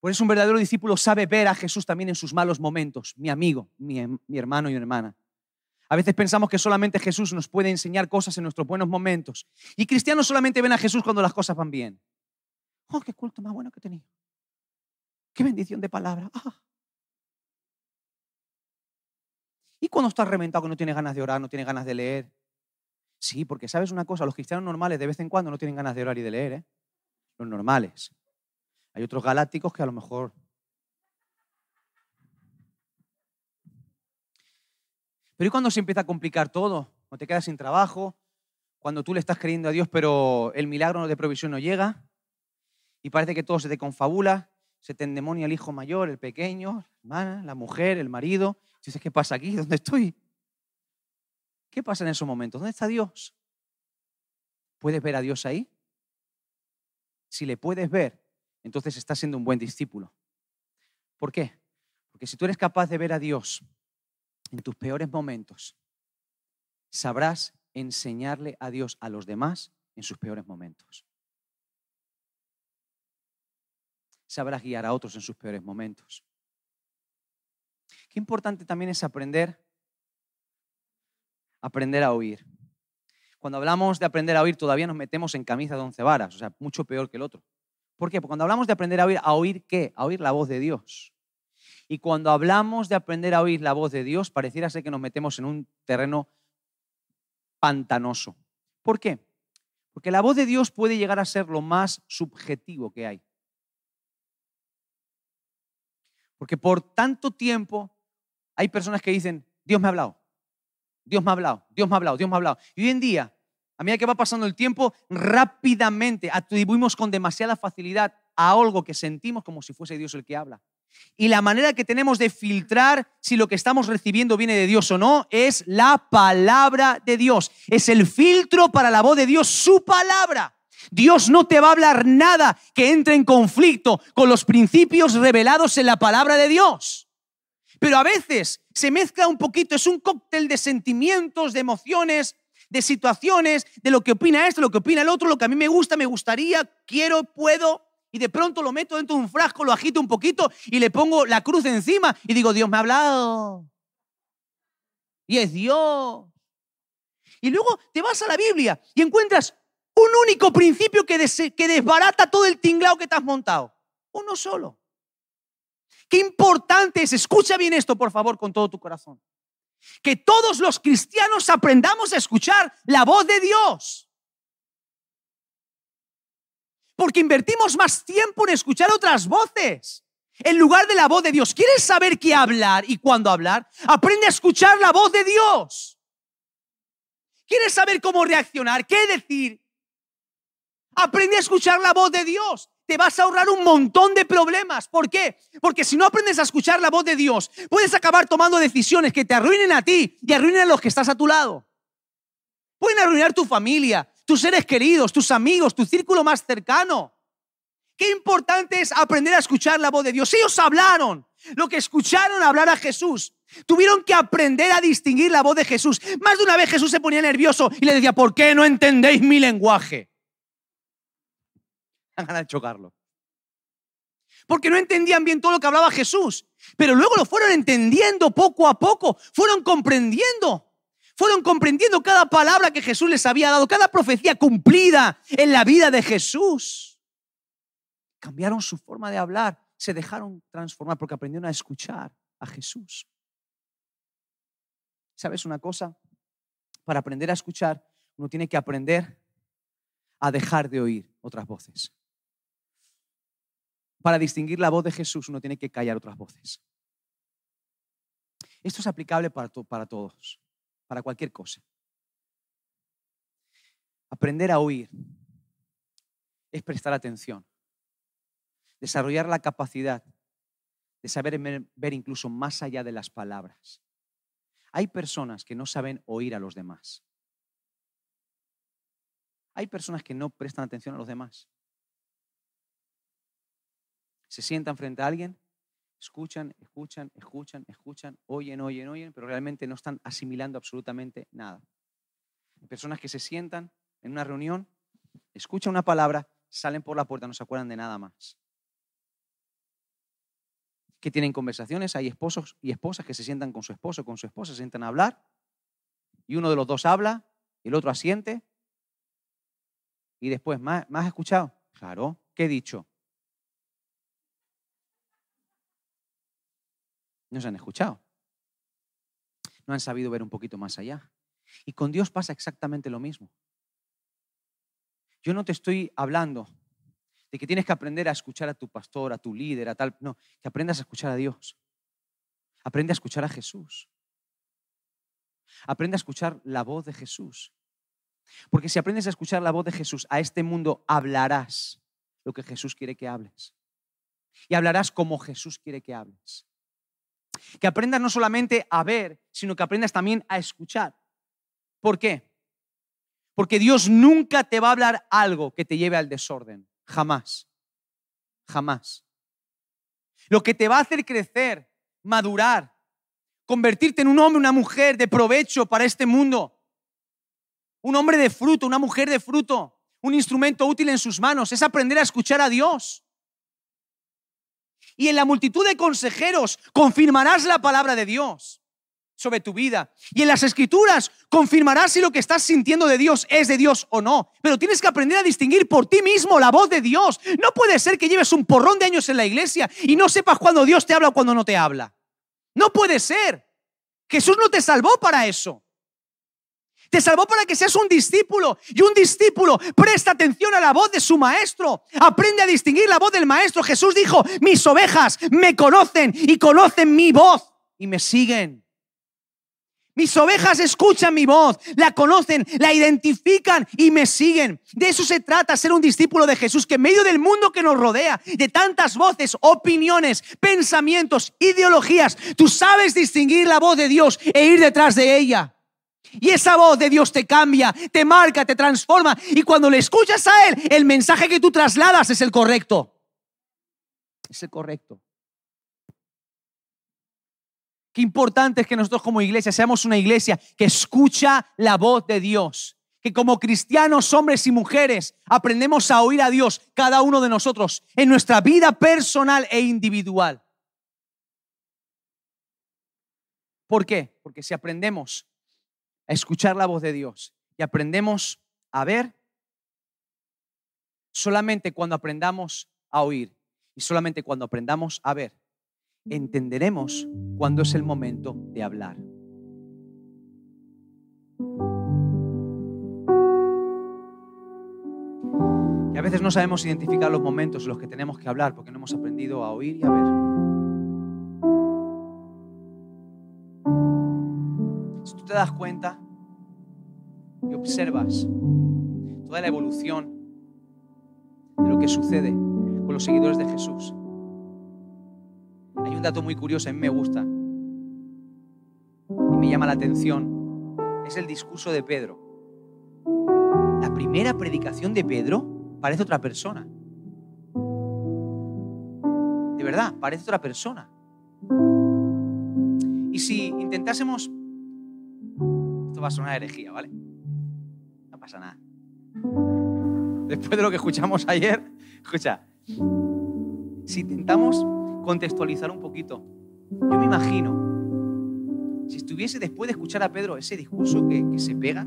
Por eso un verdadero discípulo sabe ver a Jesús también en sus malos momentos, mi amigo, mi, hermano y hermana. A veces pensamos que solamente Jesús nos puede enseñar cosas en nuestros buenos momentos. Y cristianos solamente ven a Jesús cuando las cosas van bien. Oh, qué culto más bueno que tenía. Qué bendición de palabra. Ah. ¿Y cuando estás reventado que no tienes ganas de orar, no tienes ganas de leer? Sí, porque sabes una cosa, los cristianos normales de vez en cuando no tienen ganas de orar y de leer, ¿eh? Los normales. Hay otros galácticos que a lo mejor... Pero ¿y cuando se empieza a complicar todo? Cuando te quedas sin trabajo, cuando tú le estás creyendo a Dios pero el milagro de provisión no llega y parece que todo se te confabula, se te endemonia el hijo mayor, el pequeño, la hermana, la mujer, el marido. dices, ¿qué pasa aquí? ¿Dónde estoy? ¿Qué pasa en esos momentos? ¿Dónde está Dios? ¿Puedes ver a Dios ahí? Si le puedes ver, entonces estás siendo un buen discípulo. ¿Por qué? Porque si tú eres capaz de ver a Dios en tus peores momentos, sabrás enseñarle a Dios a los demás en sus peores momentos. Sabrás guiar a otros en sus peores momentos. Qué importante también es aprender aprender a oír. Cuando hablamos de aprender a oír, todavía nos metemos en camisa de once varas, o sea, mucho peor que el otro. ¿Por qué? Porque cuando hablamos de aprender a oír, ¿a oír qué? A oír la voz de Dios. Y cuando hablamos de aprender a oír la voz de Dios, pareciera ser que nos metemos en un terreno pantanoso. ¿Por qué? Porque la voz de Dios puede llegar a ser lo más subjetivo que hay. Porque por tanto tiempo hay personas que dicen, Dios me ha hablado, Dios me ha hablado, Dios me ha hablado, Dios me ha hablado. Y hoy en día a medida que va pasando el tiempo, rápidamente atribuimos con demasiada facilidad a algo que sentimos como si fuese Dios el que habla. Y la manera que tenemos de filtrar si lo que estamos recibiendo viene de Dios o no es la palabra de Dios. Es el filtro para la voz de Dios, su palabra. Dios no te va a hablar nada que entre en conflicto con los principios revelados en la palabra de Dios. Pero a veces se mezcla un poquito, es un cóctel de sentimientos, de emociones, de situaciones, de lo que opina esto, lo que opina el otro, lo que a mí me gusta, me gustaría, quiero, puedo. y de pronto lo meto dentro de un frasco, lo agito un poquito y le pongo la cruz encima y digo, Dios me ha hablado. Y es Dios. Y luego te vas a la Biblia y encuentras un único principio que, que desbarata todo el tinglao que te has montado. Uno solo. Qué importante es, escucha bien esto por favor con todo tu corazón, que todos los cristianos aprendamos a escuchar la voz de Dios. Porque invertimos más tiempo en escuchar otras voces en lugar de la voz de Dios. ¿Quieres saber qué hablar y cuándo hablar? Aprende a escuchar la voz de Dios. ¿Quieres saber cómo reaccionar? ¿Qué decir? Aprende a escuchar la voz de Dios. Te vas a ahorrar un montón de problemas. ¿Por qué? Porque si no aprendes a escuchar la voz de Dios, puedes acabar tomando decisiones que te arruinen a ti y arruinen a los que estás a tu lado. Pueden arruinar tu familia, tus seres queridos, tus amigos, tu círculo más cercano. Qué importante es aprender a escuchar la voz de Dios. Ellos hablaron lo que escucharon hablar a Jesús. Tuvieron que aprender a distinguir la voz de Jesús. Más de una vez Jesús se ponía nervioso y le decía, ¿por qué no entendéis mi lenguaje? Ganas de chocarlo. Porque no entendían bien todo lo que hablaba Jesús. Pero luego lo fueron entendiendo poco a poco. Fueron comprendiendo. Fueron comprendiendo cada palabra que Jesús les había dado, cada profecía cumplida en la vida de Jesús. Cambiaron su forma de hablar, se dejaron transformar porque aprendieron a escuchar a Jesús. ¿Sabes una cosa? Para aprender a escuchar, uno tiene que aprender a dejar de oír otras voces para distinguir la voz de Jesús uno tiene que callar otras voces. Esto es aplicable para, para todos, para cualquier cosa. Aprender a oír es prestar atención, desarrollar la capacidad de saber ver incluso más allá de las palabras. Hay personas que no saben oír a los demás. Hay personas que no prestan atención a los demás se sientan frente a alguien, escuchan, escuchan, escuchan, escuchan, oyen, oyen, oyen, pero realmente no están asimilando absolutamente nada. Personas que se sientan en una reunión, escuchan una palabra, salen por la puerta, no se acuerdan de nada más. Que tienen conversaciones, hay esposos y esposas que se sientan con su esposo, con su esposa, se sientan a hablar, y uno de los dos habla, y el otro asiente, y después, ¿más, ¿más escuchado? Claro, ¿qué he dicho? No se han escuchado. No han sabido ver un poquito más allá. Y con Dios pasa exactamente lo mismo. Yo no te estoy hablando de que tienes que aprender a escuchar a tu pastor, a tu líder, a tal. No, que aprendas a escuchar a Dios. Aprende a escuchar a Jesús. Aprende a escuchar la voz de Jesús. Porque si aprendes a escuchar la voz de Jesús, a este mundo hablarás lo que Jesús quiere que hables. Y hablarás como Jesús quiere que hables. Que aprendas no solamente a ver, sino que aprendas también a escuchar. ¿Por qué? Porque Dios nunca te va a hablar algo que te lleve al desorden. Jamás. Jamás. Lo que te va a hacer crecer, madurar, convertirte en un hombre, una mujer de provecho para este mundo. Un hombre de fruto, una mujer de fruto, un instrumento útil en sus manos. Es aprender a escuchar a Dios y en la multitud de consejeros confirmarás la palabra de Dios sobre tu vida. Y en las escrituras confirmarás si lo que estás sintiendo de Dios es de Dios o no. Pero tienes que aprender a distinguir por ti mismo la voz de Dios. No puede ser que lleves un porrón de años en la iglesia y no sepas cuando Dios te habla o cuando no te habla. No puede ser. Jesús no te salvó para eso. Te salvó para que seas un discípulo. Y un discípulo presta atención a la voz de su maestro. Aprende a distinguir la voz del maestro. Jesús dijo, mis ovejas me conocen y conocen mi voz y me siguen. Mis ovejas escuchan mi voz, la conocen, la identifican y me siguen. De eso se trata, ser un discípulo de Jesús, que en medio del mundo que nos rodea, de tantas voces, opiniones, pensamientos, ideologías, tú sabes distinguir la voz de Dios e ir detrás de ella. Y esa voz de Dios te cambia, te marca, te transforma. Y cuando le escuchas a Él, el mensaje que tú trasladas es el correcto. Es el correcto. Qué importante es que nosotros como iglesia seamos una iglesia que escucha la voz de Dios, que como cristianos, hombres y mujeres, aprendemos a oír a Dios, cada uno de nosotros, en nuestra vida personal e individual. ¿Por qué? Porque si aprendemos a escuchar la voz de Dios y aprendemos a ver, solamente cuando aprendamos a oír y solamente cuando aprendamos a ver, entenderemos cuándo es el momento de hablar. Y a veces no sabemos identificar los momentos en los que tenemos que hablar porque no hemos aprendido a oír y a ver. Si tú te das cuenta y observas toda la evolución de lo que sucede con los seguidores de Jesús, hay un dato muy curioso, a mí me gusta y me llama la atención, es el discurso de Pedro. La primera predicación de Pedro parece otra persona. De verdad, parece otra persona. Y si intentásemos... Va a sonar herejía, ¿vale? No pasa nada. Después de lo que escuchamos ayer, escucha, si intentamos contextualizar un poquito, yo me imagino, si estuviese después de escuchar a Pedro ese discurso que, que se pega,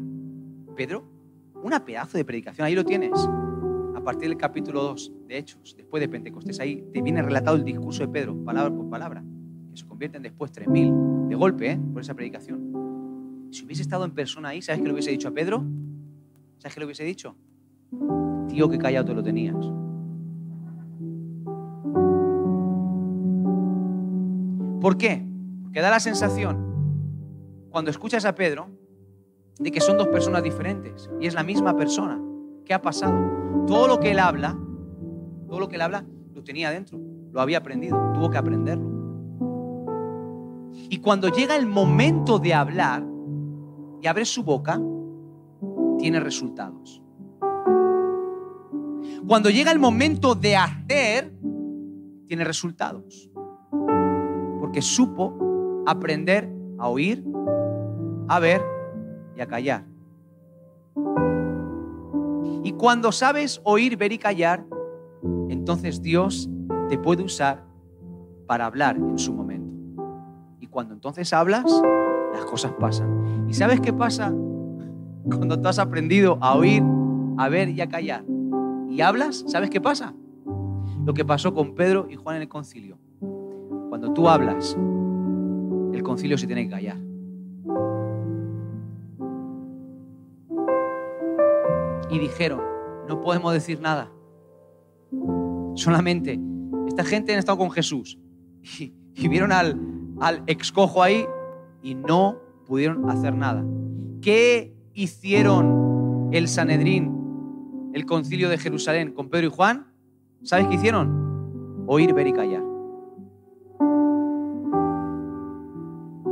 Pedro, una pedazo de predicación, ahí lo tienes a partir del capítulo 2 de Hechos, después de Pentecostés, ahí te viene relatado el discurso de Pedro, palabra por palabra, que se convierten después 3.000 de golpe ¿eh? por esa predicación. Si hubiese estado en persona ahí, ¿sabes qué le hubiese dicho a Pedro? ¿Sabes qué le hubiese dicho? Tío, que callado te lo tenías. ¿Por qué? Porque da la sensación, cuando escuchas a Pedro, de que son dos personas diferentes y es la misma persona. ¿Qué ha pasado? todo lo que él habla, todo lo que él habla, lo tenía dentro, lo había aprendido, tuvo que aprenderlo. Y cuando llega el momento de hablar y abre su boca, tiene resultados. Cuando llega el momento de hacer, tiene resultados. Porque supo aprender a oír, a ver y a callar. Y cuando sabes oír, ver y callar, entonces Dios te puede usar para hablar en su momento. Y cuando entonces hablas, las cosas pasan. ¿Y sabes qué pasa? Cuando tú has aprendido a oír, a ver y a callar y hablas, ¿sabes qué pasa? Lo que pasó con Pedro y Juan en el concilio. Cuando tú hablas, el concilio se tiene que callar. y dijeron, no podemos decir nada. Solamente, esta gente han estado con Jesús y, vieron al, al excojo ahí y no pudieron hacer nada. ¿Qué hicieron el Sanedrín, el concilio de Jerusalén con Pedro y Juan? ¿Sabes qué hicieron? Oír, ver y callar.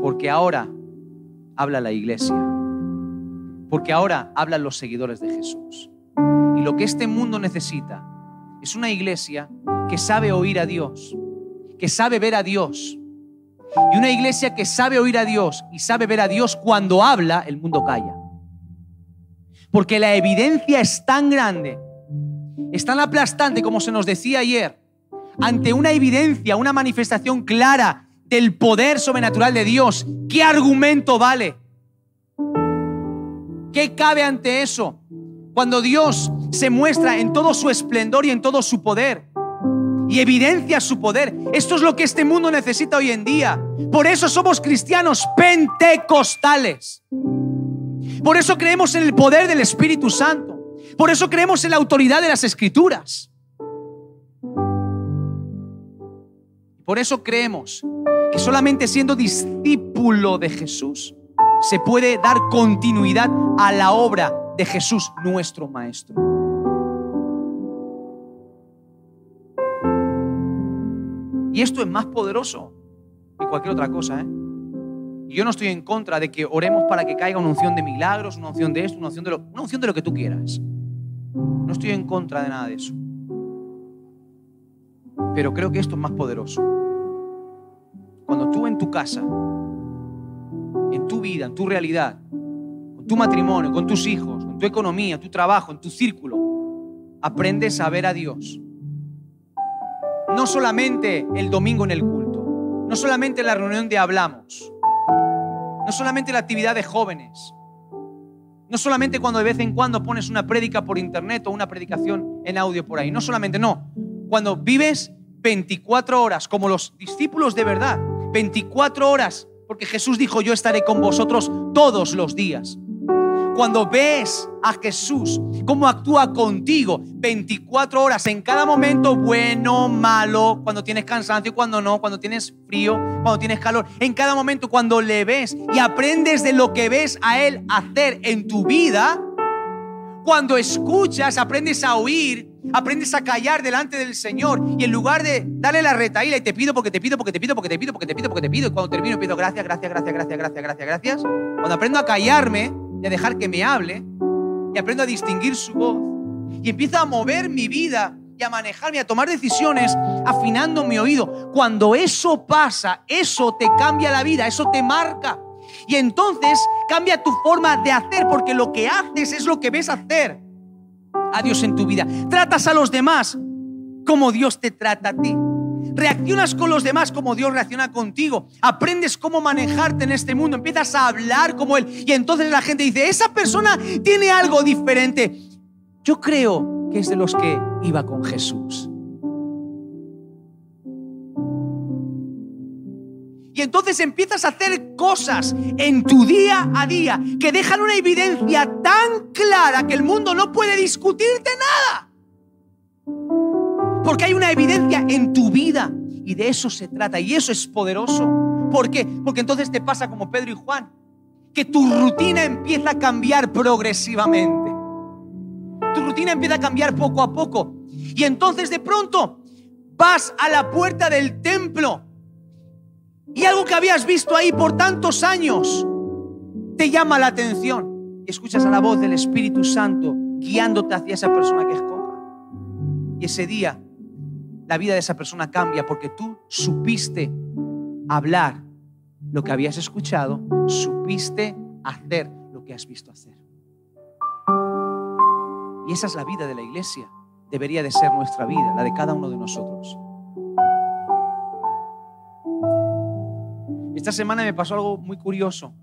Porque ahora habla la iglesia porque ahora hablan los seguidores de Jesús. Y lo que este mundo necesita es una iglesia que sabe oír a Dios, que sabe ver a Dios. Y una iglesia que sabe oír a Dios y sabe ver a Dios cuando habla, el mundo calla. Porque la evidencia es tan grande, es tan aplastante como se nos decía ayer, ante una evidencia, una manifestación clara del poder sobrenatural de Dios, ¿qué argumento vale? ¿Qué cabe ante eso? Cuando Dios se muestra en todo su esplendor y en todo su poder y evidencia su poder. Esto es lo que este mundo necesita hoy en día. Por eso somos cristianos pentecostales. Por eso creemos en el poder del Espíritu Santo. Por eso creemos en la autoridad de las Escrituras. Por eso creemos que solamente siendo discípulo de Jesús se puede dar continuidad a la obra de Jesús, nuestro Maestro. Y esto es más poderoso que cualquier otra cosa. ¿eh? yo no estoy en contra de que oremos para que caiga una unción de milagros, una unción de esto, una unción de lo, una unción de lo que tú quieras. No estoy en contra de nada de eso. Pero creo que esto es más poderoso. Cuando tú en tu casa en tu vida, en tu realidad, con tu matrimonio, con tus hijos, con tu economía, tu trabajo, en tu círculo, aprendes a ver a Dios. No solamente el domingo en el culto, no solamente en la reunión de hablamos, no solamente la actividad de jóvenes, no solamente cuando de vez en cuando pones una prédica por internet o una predicación en audio por ahí, no solamente, no, cuando vives 24 horas como los discípulos de verdad, 24 horas, porque Jesús dijo, yo estaré con vosotros todos los días. Cuando ves a Jesús, cómo actúa contigo 24 horas en cada momento, bueno, malo, cuando tienes cansancio, cuando no, cuando tienes frío, cuando tienes calor, en cada momento cuando le ves y aprendes de lo que ves a Él hacer en tu vida, cuando escuchas, aprendes a oír, aprendes a callar delante del Señor y en lugar de darle la retaíla y te pido porque te pido, porque te pido, porque te pido, porque te pido, porque te pido, y cuando termino pido gracias, gracias, gracias, gracias, gracias, gracias, gracias, cuando aprendo a callarme y a dejar que me hable y aprendo a distinguir su voz y empiezo a mover mi vida y a manejarme, a tomar decisiones afinando mi oído. Cuando eso pasa, eso te cambia la vida, eso te marca. Y entonces cambia tu forma de hacer, porque lo que haces es lo que ves hacer a Dios en tu vida. Tratas a los demás como Dios te trata a ti. Reaccionas con los demás como Dios reacciona contigo. Aprendes cómo manejarte en este mundo. Empiezas a hablar como Él. Y entonces la gente dice, esa persona tiene algo diferente. Yo creo que es de los que iba con Jesús. Y entonces empiezas a hacer cosas en tu día a día que dejan una evidencia tan clara que el mundo no puede discutirte nada. Porque hay una evidencia en tu vida y de eso se trata y eso es poderoso. ¿Por qué? Porque entonces te pasa como Pedro y Juan, que tu rutina empieza a cambiar progresivamente. Tu rutina empieza a cambiar poco a poco. Y entonces de pronto vas a la puerta del templo y algo que habías visto ahí por tantos años te llama la atención. Escuchas a la voz del Espíritu Santo guiándote hacia esa persona que escoja. Y ese día la vida de esa persona cambia porque tú supiste hablar lo que habías escuchado, supiste hacer lo que has visto hacer. Y esa es la vida de la iglesia. Debería de ser nuestra vida, la de cada uno de nosotros. Esta semana me pasó algo muy curioso,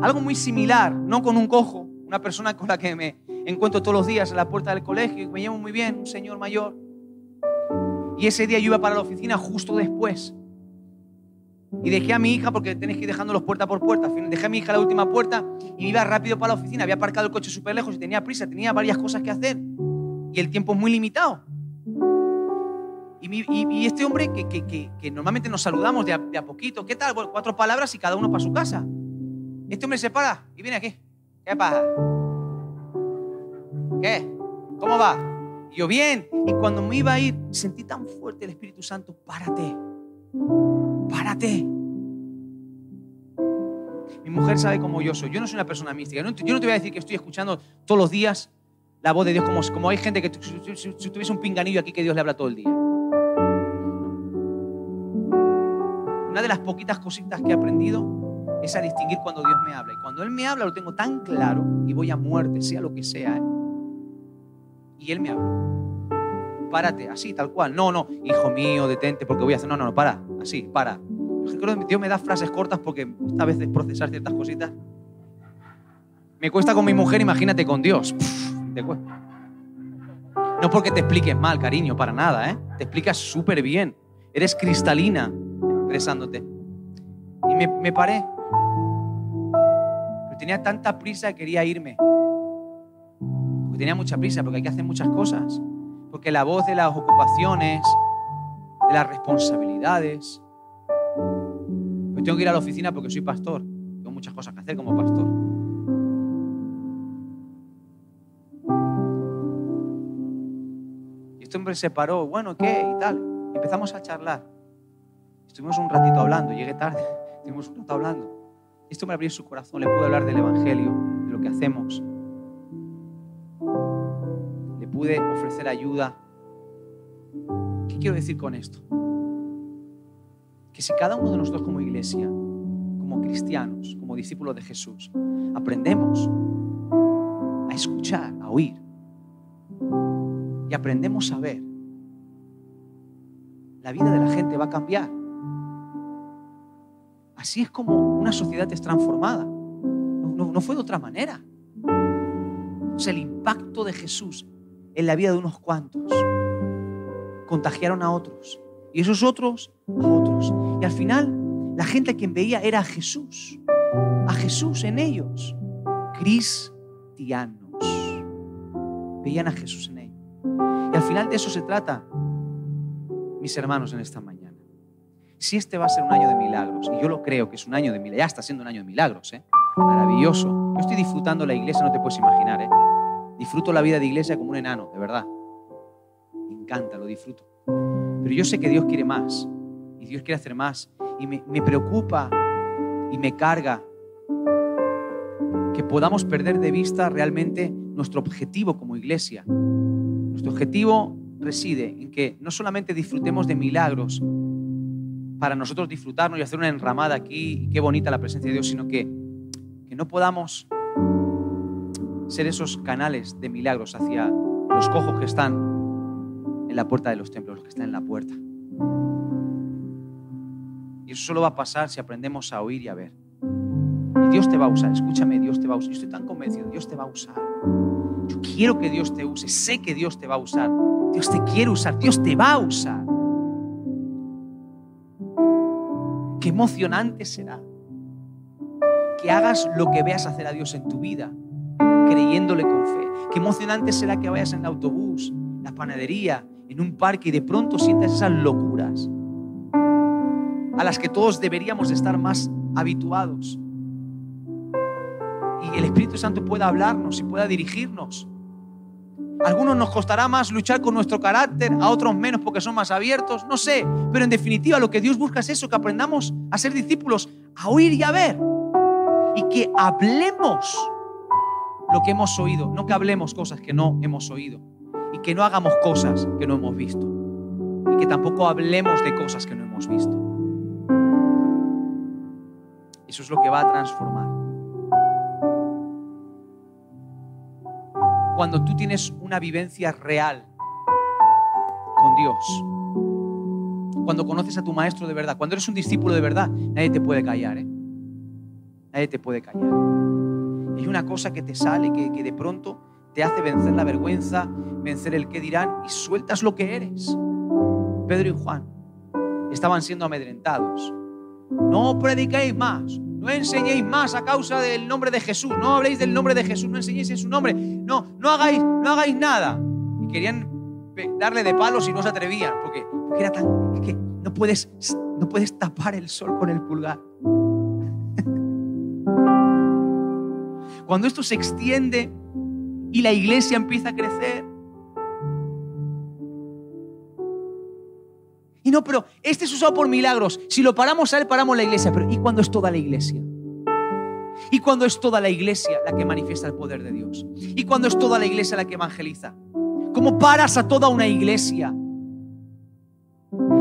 algo muy similar, no con un cojo, una persona con la que me encuentro todos los días en la puerta del colegio y me llevo muy bien, un señor mayor. Y ese día yo iba para la oficina justo después. Y dejé a mi hija, porque tenés que ir dejándolos puerta por puerta. Dejé a mi hija la última puerta y iba rápido para la oficina. Había aparcado el coche súper lejos y tenía prisa, tenía varias cosas que hacer. Y el tiempo es muy limitado. Y, este hombre que, normalmente nos saludamos de a, poquito, ¿qué tal? cuatro palabras y cada uno para su casa. Este hombre se para y viene aquí. ¿Qué pasa? ¿Qué? ¿Cómo va? Y yo, bien. Y cuando me iba a ir, sentí tan fuerte el Espíritu Santo, párate, párate. Mi mujer sabe cómo yo soy. Yo no soy una persona mística. Yo no, te voy a decir que estoy escuchando todos los días la voz de Dios como, como hay gente que si, si tuviese un pinganillo aquí que Dios le habla todo el día. Una de las poquitas cositas que he aprendido es a distinguir cuando Dios me habla. Y cuando Él me habla lo tengo tan claro y voy a muerte, sea lo que sea. Y Él me habla. Párate, así, tal cual. No, no, hijo mío, detente porque voy a hacer. No, no, no, para, así, para. Dios me da frases cortas porque esta vez procesar ciertas cositas. Me cuesta con mi mujer, imagínate con Dios. No porque te expliques mal, cariño, para nada, ¿eh? Te explicas súper bien. Eres cristalina expresándote. Y me, me paré. Pero tenía tanta prisa que quería irme. Tenía mucha prisa, porque hay que hacer muchas cosas. Porque la voz de las ocupaciones, de las responsabilidades. Pues tengo que ir a la oficina porque soy pastor. Tengo muchas cosas que hacer como pastor. Y este hombre se paró, bueno, ¿qué? Y tal. empezamos a charlar. Estuvimos un ratito hablando, llegué tarde, estuvimos un rato hablando. Esto me abrió su corazón, le pude hablar del Evangelio, de lo que hacemos. Pude ofrecer ayuda. ¿Qué quiero decir con esto? Que si cada uno de nosotros como iglesia, como cristianos, como discípulos de Jesús, aprendemos a escuchar, a oír, y aprendemos a ver, la vida de la gente va a cambiar. Así es como una sociedad es transformada. No, fue de otra manera. O sea, el impacto de Jesús en la vida de unos cuantos contagiaron a otros. Y esos otros a otros. Y al final, la gente a quien veía era a Jesús. A Jesús en ellos. Cristianos. Veían a Jesús en ellos. Y al final de eso se trata, mis hermanos, en esta mañana. Si este va a ser un año de milagros, y yo lo creo que es un año de milagros, ya está siendo un año de milagros, ¿eh? maravilloso. Yo estoy disfrutando la iglesia, no te puedes imaginar. ¿eh? Disfruto la vida de iglesia como un enano, de verdad. Me encanta, lo disfruto. Pero yo sé que Dios quiere más, y Dios quiere hacer más, y me, preocupa y me carga que podamos perder de vista realmente nuestro objetivo como iglesia. Nuestro objetivo reside en que no solamente disfrutemos de milagros para nosotros disfrutarnos y hacer una enramada aquí, y qué bonita la presencia de Dios, sino que, que no podamos ser esos canales de milagros hacia los cojos que están en la puerta de los templos, los que están en la puerta. Y eso solo va a pasar si aprendemos a oír y a ver. Y Dios te va a usar, escúchame, Dios te va a usar. Yo estoy tan convencido, Dios te va a usar. Yo quiero que Dios te use, sé que Dios te va a usar. Dios te quiere usar, Dios te va a usar. Qué emocionante será que hagas lo que veas hacer a Dios en tu vida, creyéndole con fe. Qué emocionante será que vayas en el autobús, la panadería, en un parque y de pronto sientas esas locuras a las que todos deberíamos estar más habituados. Y el Espíritu Santo pueda hablarnos y pueda dirigirnos algunos nos costará más luchar con nuestro carácter, a otros menos porque son más abiertos, no sé. Pero en definitiva lo que Dios busca es eso, que aprendamos a ser discípulos, a oír y a ver. Y que hablemos lo que hemos oído, no que hablemos cosas que no hemos oído. Y que no hagamos cosas que no hemos visto. Y que tampoco hablemos de cosas que no hemos visto. Eso es lo que va a transformar. cuando tú tienes una vivencia real con Dios. Cuando conoces a tu maestro de verdad. Cuando eres un discípulo de verdad, nadie te puede callar. ¿eh? Nadie te puede callar. Hay una cosa que te sale, que, de pronto te hace vencer la vergüenza, vencer el que dirán y sueltas lo que eres. Pedro y Juan estaban siendo amedrentados. No prediquéis más, no enseñéis más a causa del nombre de Jesús. No habléis del nombre de Jesús. No enseñéis en su nombre. No, no hagáis, no hagáis nada. Y querían darle de palos y no se atrevían. Porque, era tan. que no puedes, no puedes tapar el sol con el pulgar. Cuando esto se extiende y la iglesia empieza a crecer, Y no, pero este es usado por milagros. Si lo paramos a él, paramos la iglesia. Pero ¿y cuando es toda la iglesia? ¿Y cuando es toda la iglesia la que manifiesta el poder de Dios? ¿Y cuando es toda la iglesia la que evangeliza? ¿Cómo paras a toda una iglesia?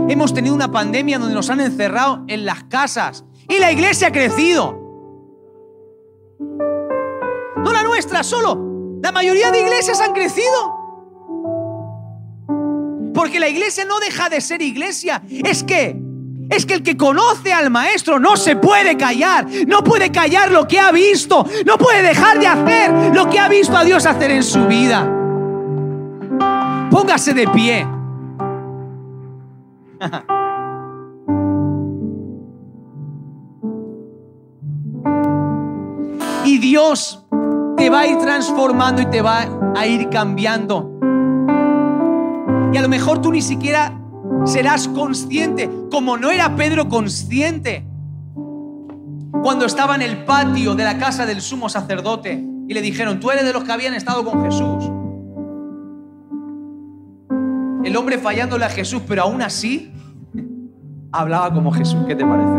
Hemos tenido una pandemia donde nos han encerrado en las casas y la iglesia ha crecido. Nuestra solo. La mayoría de iglesias han crecido. Porque la iglesia no deja de ser iglesia. Es que es que el que conoce al maestro no se puede callar, no puede callar lo que ha visto, no puede dejar de hacer lo que ha visto a Dios hacer en su vida. Póngase de pie. y Dios te va a ir transformando y te va a ir cambiando. Y a lo mejor tú ni siquiera serás consciente, como no era Pedro consciente cuando estaba en el patio de la casa del sumo sacerdote y le dijeron, tú eres de los que habían estado con Jesús. El hombre fallándole a Jesús, pero aún así hablaba como Jesús. ¿Qué te parece?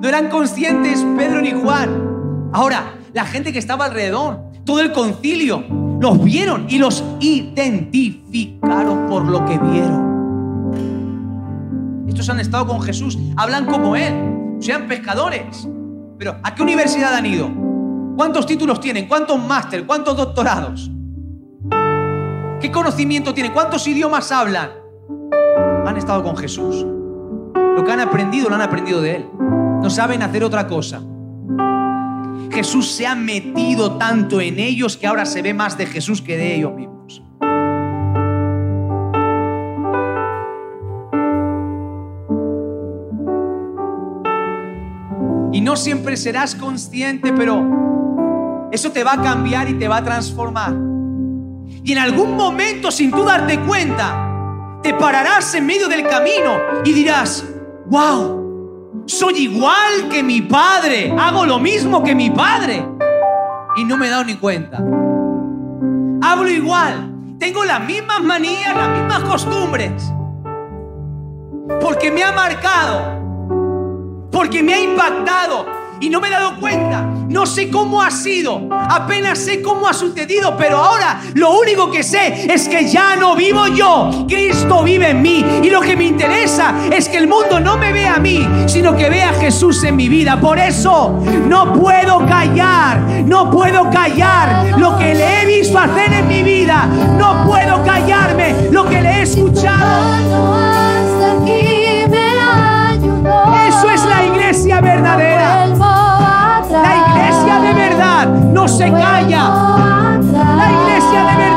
No eran conscientes Pedro ni Juan. Ahora, la gente que estaba alrededor, todo el concilio, los vieron y los identificaron por lo que vieron. Estos han estado con Jesús, hablan como Él, sean pescadores. Pero ¿a qué universidad han ido? ¿Cuántos títulos tienen? ¿Cuántos máster? ¿Cuántos doctorados? ¿Qué conocimiento tienen? ¿Cuántos idiomas hablan? Han estado con Jesús. Lo que han aprendido lo han aprendido de Él. No saben hacer otra cosa. Jesús se ha metido tanto en ellos que ahora se ve más de Jesús que de ellos mismos. Y no siempre serás consciente, pero eso te va a cambiar y te va a transformar. Y en algún momento, sin tú darte cuenta, te pararás en medio del camino y dirás, wow, soy igual que mi padre, hago lo mismo que mi padre. Y no me he dado ni cuenta. Hablo igual, tengo las mismas manías, las mismas costumbres. Porque me ha marcado porque me ha impactado y no me he dado cuenta. No sé cómo ha sido, apenas sé cómo ha sucedido, pero ahora lo único que sé es que ya no vivo yo, Cristo vive en mí. Y lo que me interesa es que el mundo no me vea a mí, sino que vea a Jesús en mi vida. Por eso no puedo callar, no puedo callar lo que le he visto hacer en mi vida. No puedo callarme lo que le he escuchado. Eso es la iglesia verdadera. Verdad no se calla. La iglesia de verdad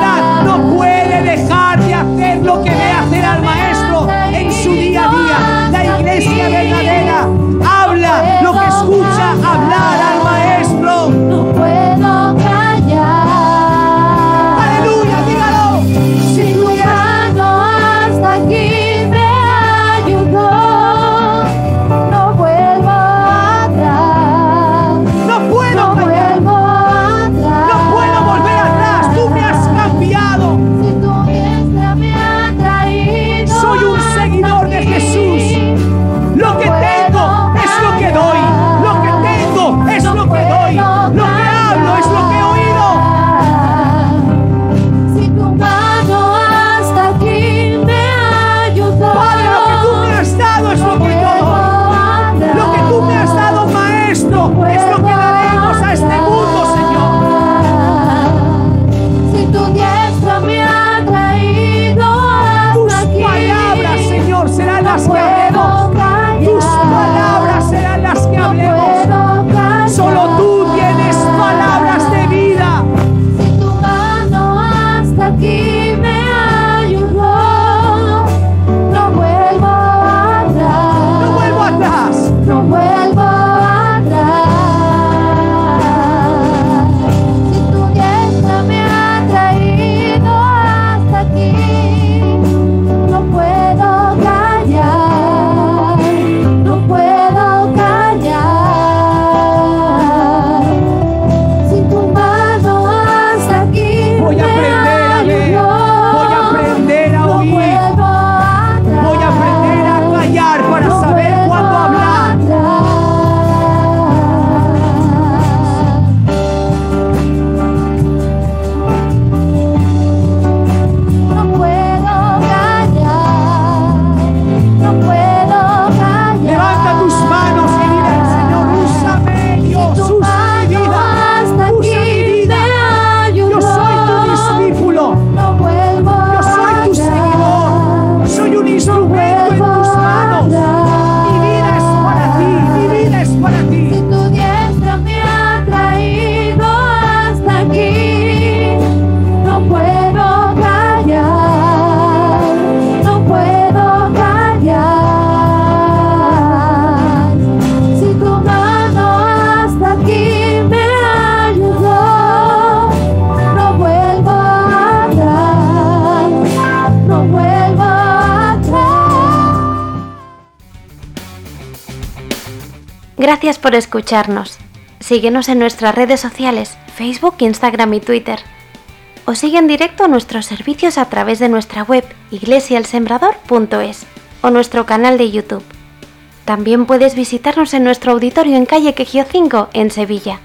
Gracias por escucharnos. Síguenos en nuestras redes sociales, Facebook, Instagram y Twitter. O sigue en directo nuestros servicios a través de nuestra web iglesialsembrador.es o nuestro canal de YouTube. También puedes visitarnos en nuestro auditorio en calle Quejío 5 en Sevilla.